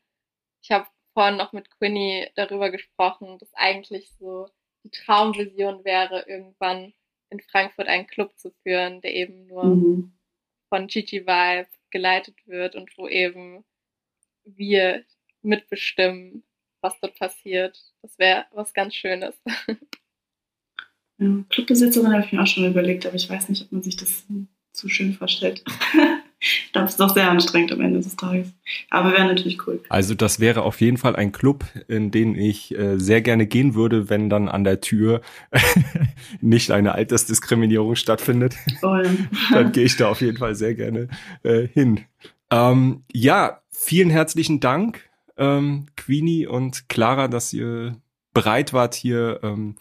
Ich habe vorhin noch mit Quinny darüber gesprochen, dass eigentlich so die Traumvision wäre, irgendwann in Frankfurt einen Club zu führen, der eben nur mhm. von Gigi Vibe geleitet wird und wo eben wir mitbestimmen, was dort passiert. Das wäre was ganz Schönes. (laughs) Ja, Clubbesitzerin habe ich mir auch schon überlegt, aber ich weiß nicht, ob man sich das zu schön vorstellt. ich glaube, es ist doch sehr anstrengend am Ende des Tages. Aber wäre natürlich cool. Also das wäre auf jeden Fall ein Club, in den ich äh, sehr gerne gehen würde, wenn dann an der Tür (laughs) nicht eine Altersdiskriminierung stattfindet. Oh (laughs) ja. dann gehe ich da auf jeden Fall sehr gerne äh, hin. Ähm, ja, vielen herzlichen Dank ähm, Queenie und Clara, dass ihr bereit wart, hier ähm,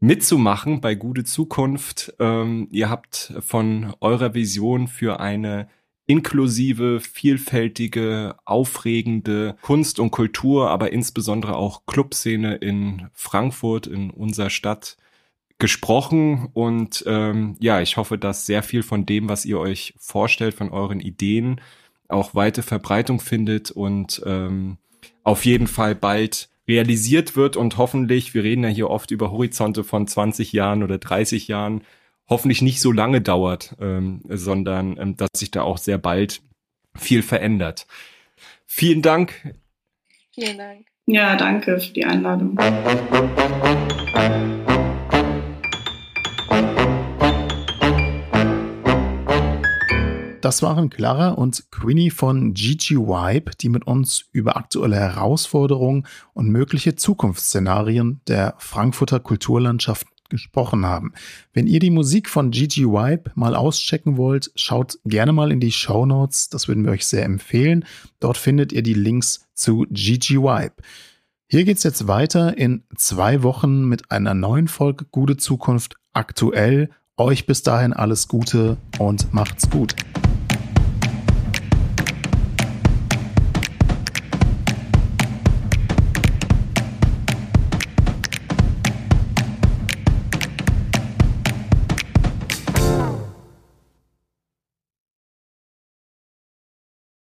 mitzumachen bei Gute Zukunft. Ähm, ihr habt von eurer Vision für eine inklusive, vielfältige, aufregende Kunst und Kultur, aber insbesondere auch Clubszene in Frankfurt, in unserer Stadt gesprochen und ähm, ja, ich hoffe, dass sehr viel von dem, was ihr euch vorstellt, von euren Ideen auch weite Verbreitung findet und ähm, auf jeden Fall bald realisiert wird und hoffentlich, wir reden ja hier oft über Horizonte von 20 Jahren oder 30 Jahren, hoffentlich nicht so lange dauert, ähm, sondern ähm, dass sich da auch sehr bald viel verändert. Vielen Dank. Vielen Dank. Ja, danke für die Einladung. Das waren Clara und Queenie von Gigi Vibe, die mit uns über aktuelle Herausforderungen und mögliche Zukunftsszenarien der Frankfurter Kulturlandschaft gesprochen haben. Wenn ihr die Musik von Gigi Vibe mal auschecken wollt, schaut gerne mal in die Show Notes. Das würden wir euch sehr empfehlen. Dort findet ihr die Links zu Gigi Vibe. Hier geht's jetzt weiter in zwei Wochen mit einer neuen Folge Gute Zukunft aktuell. Euch bis dahin alles Gute und macht's gut.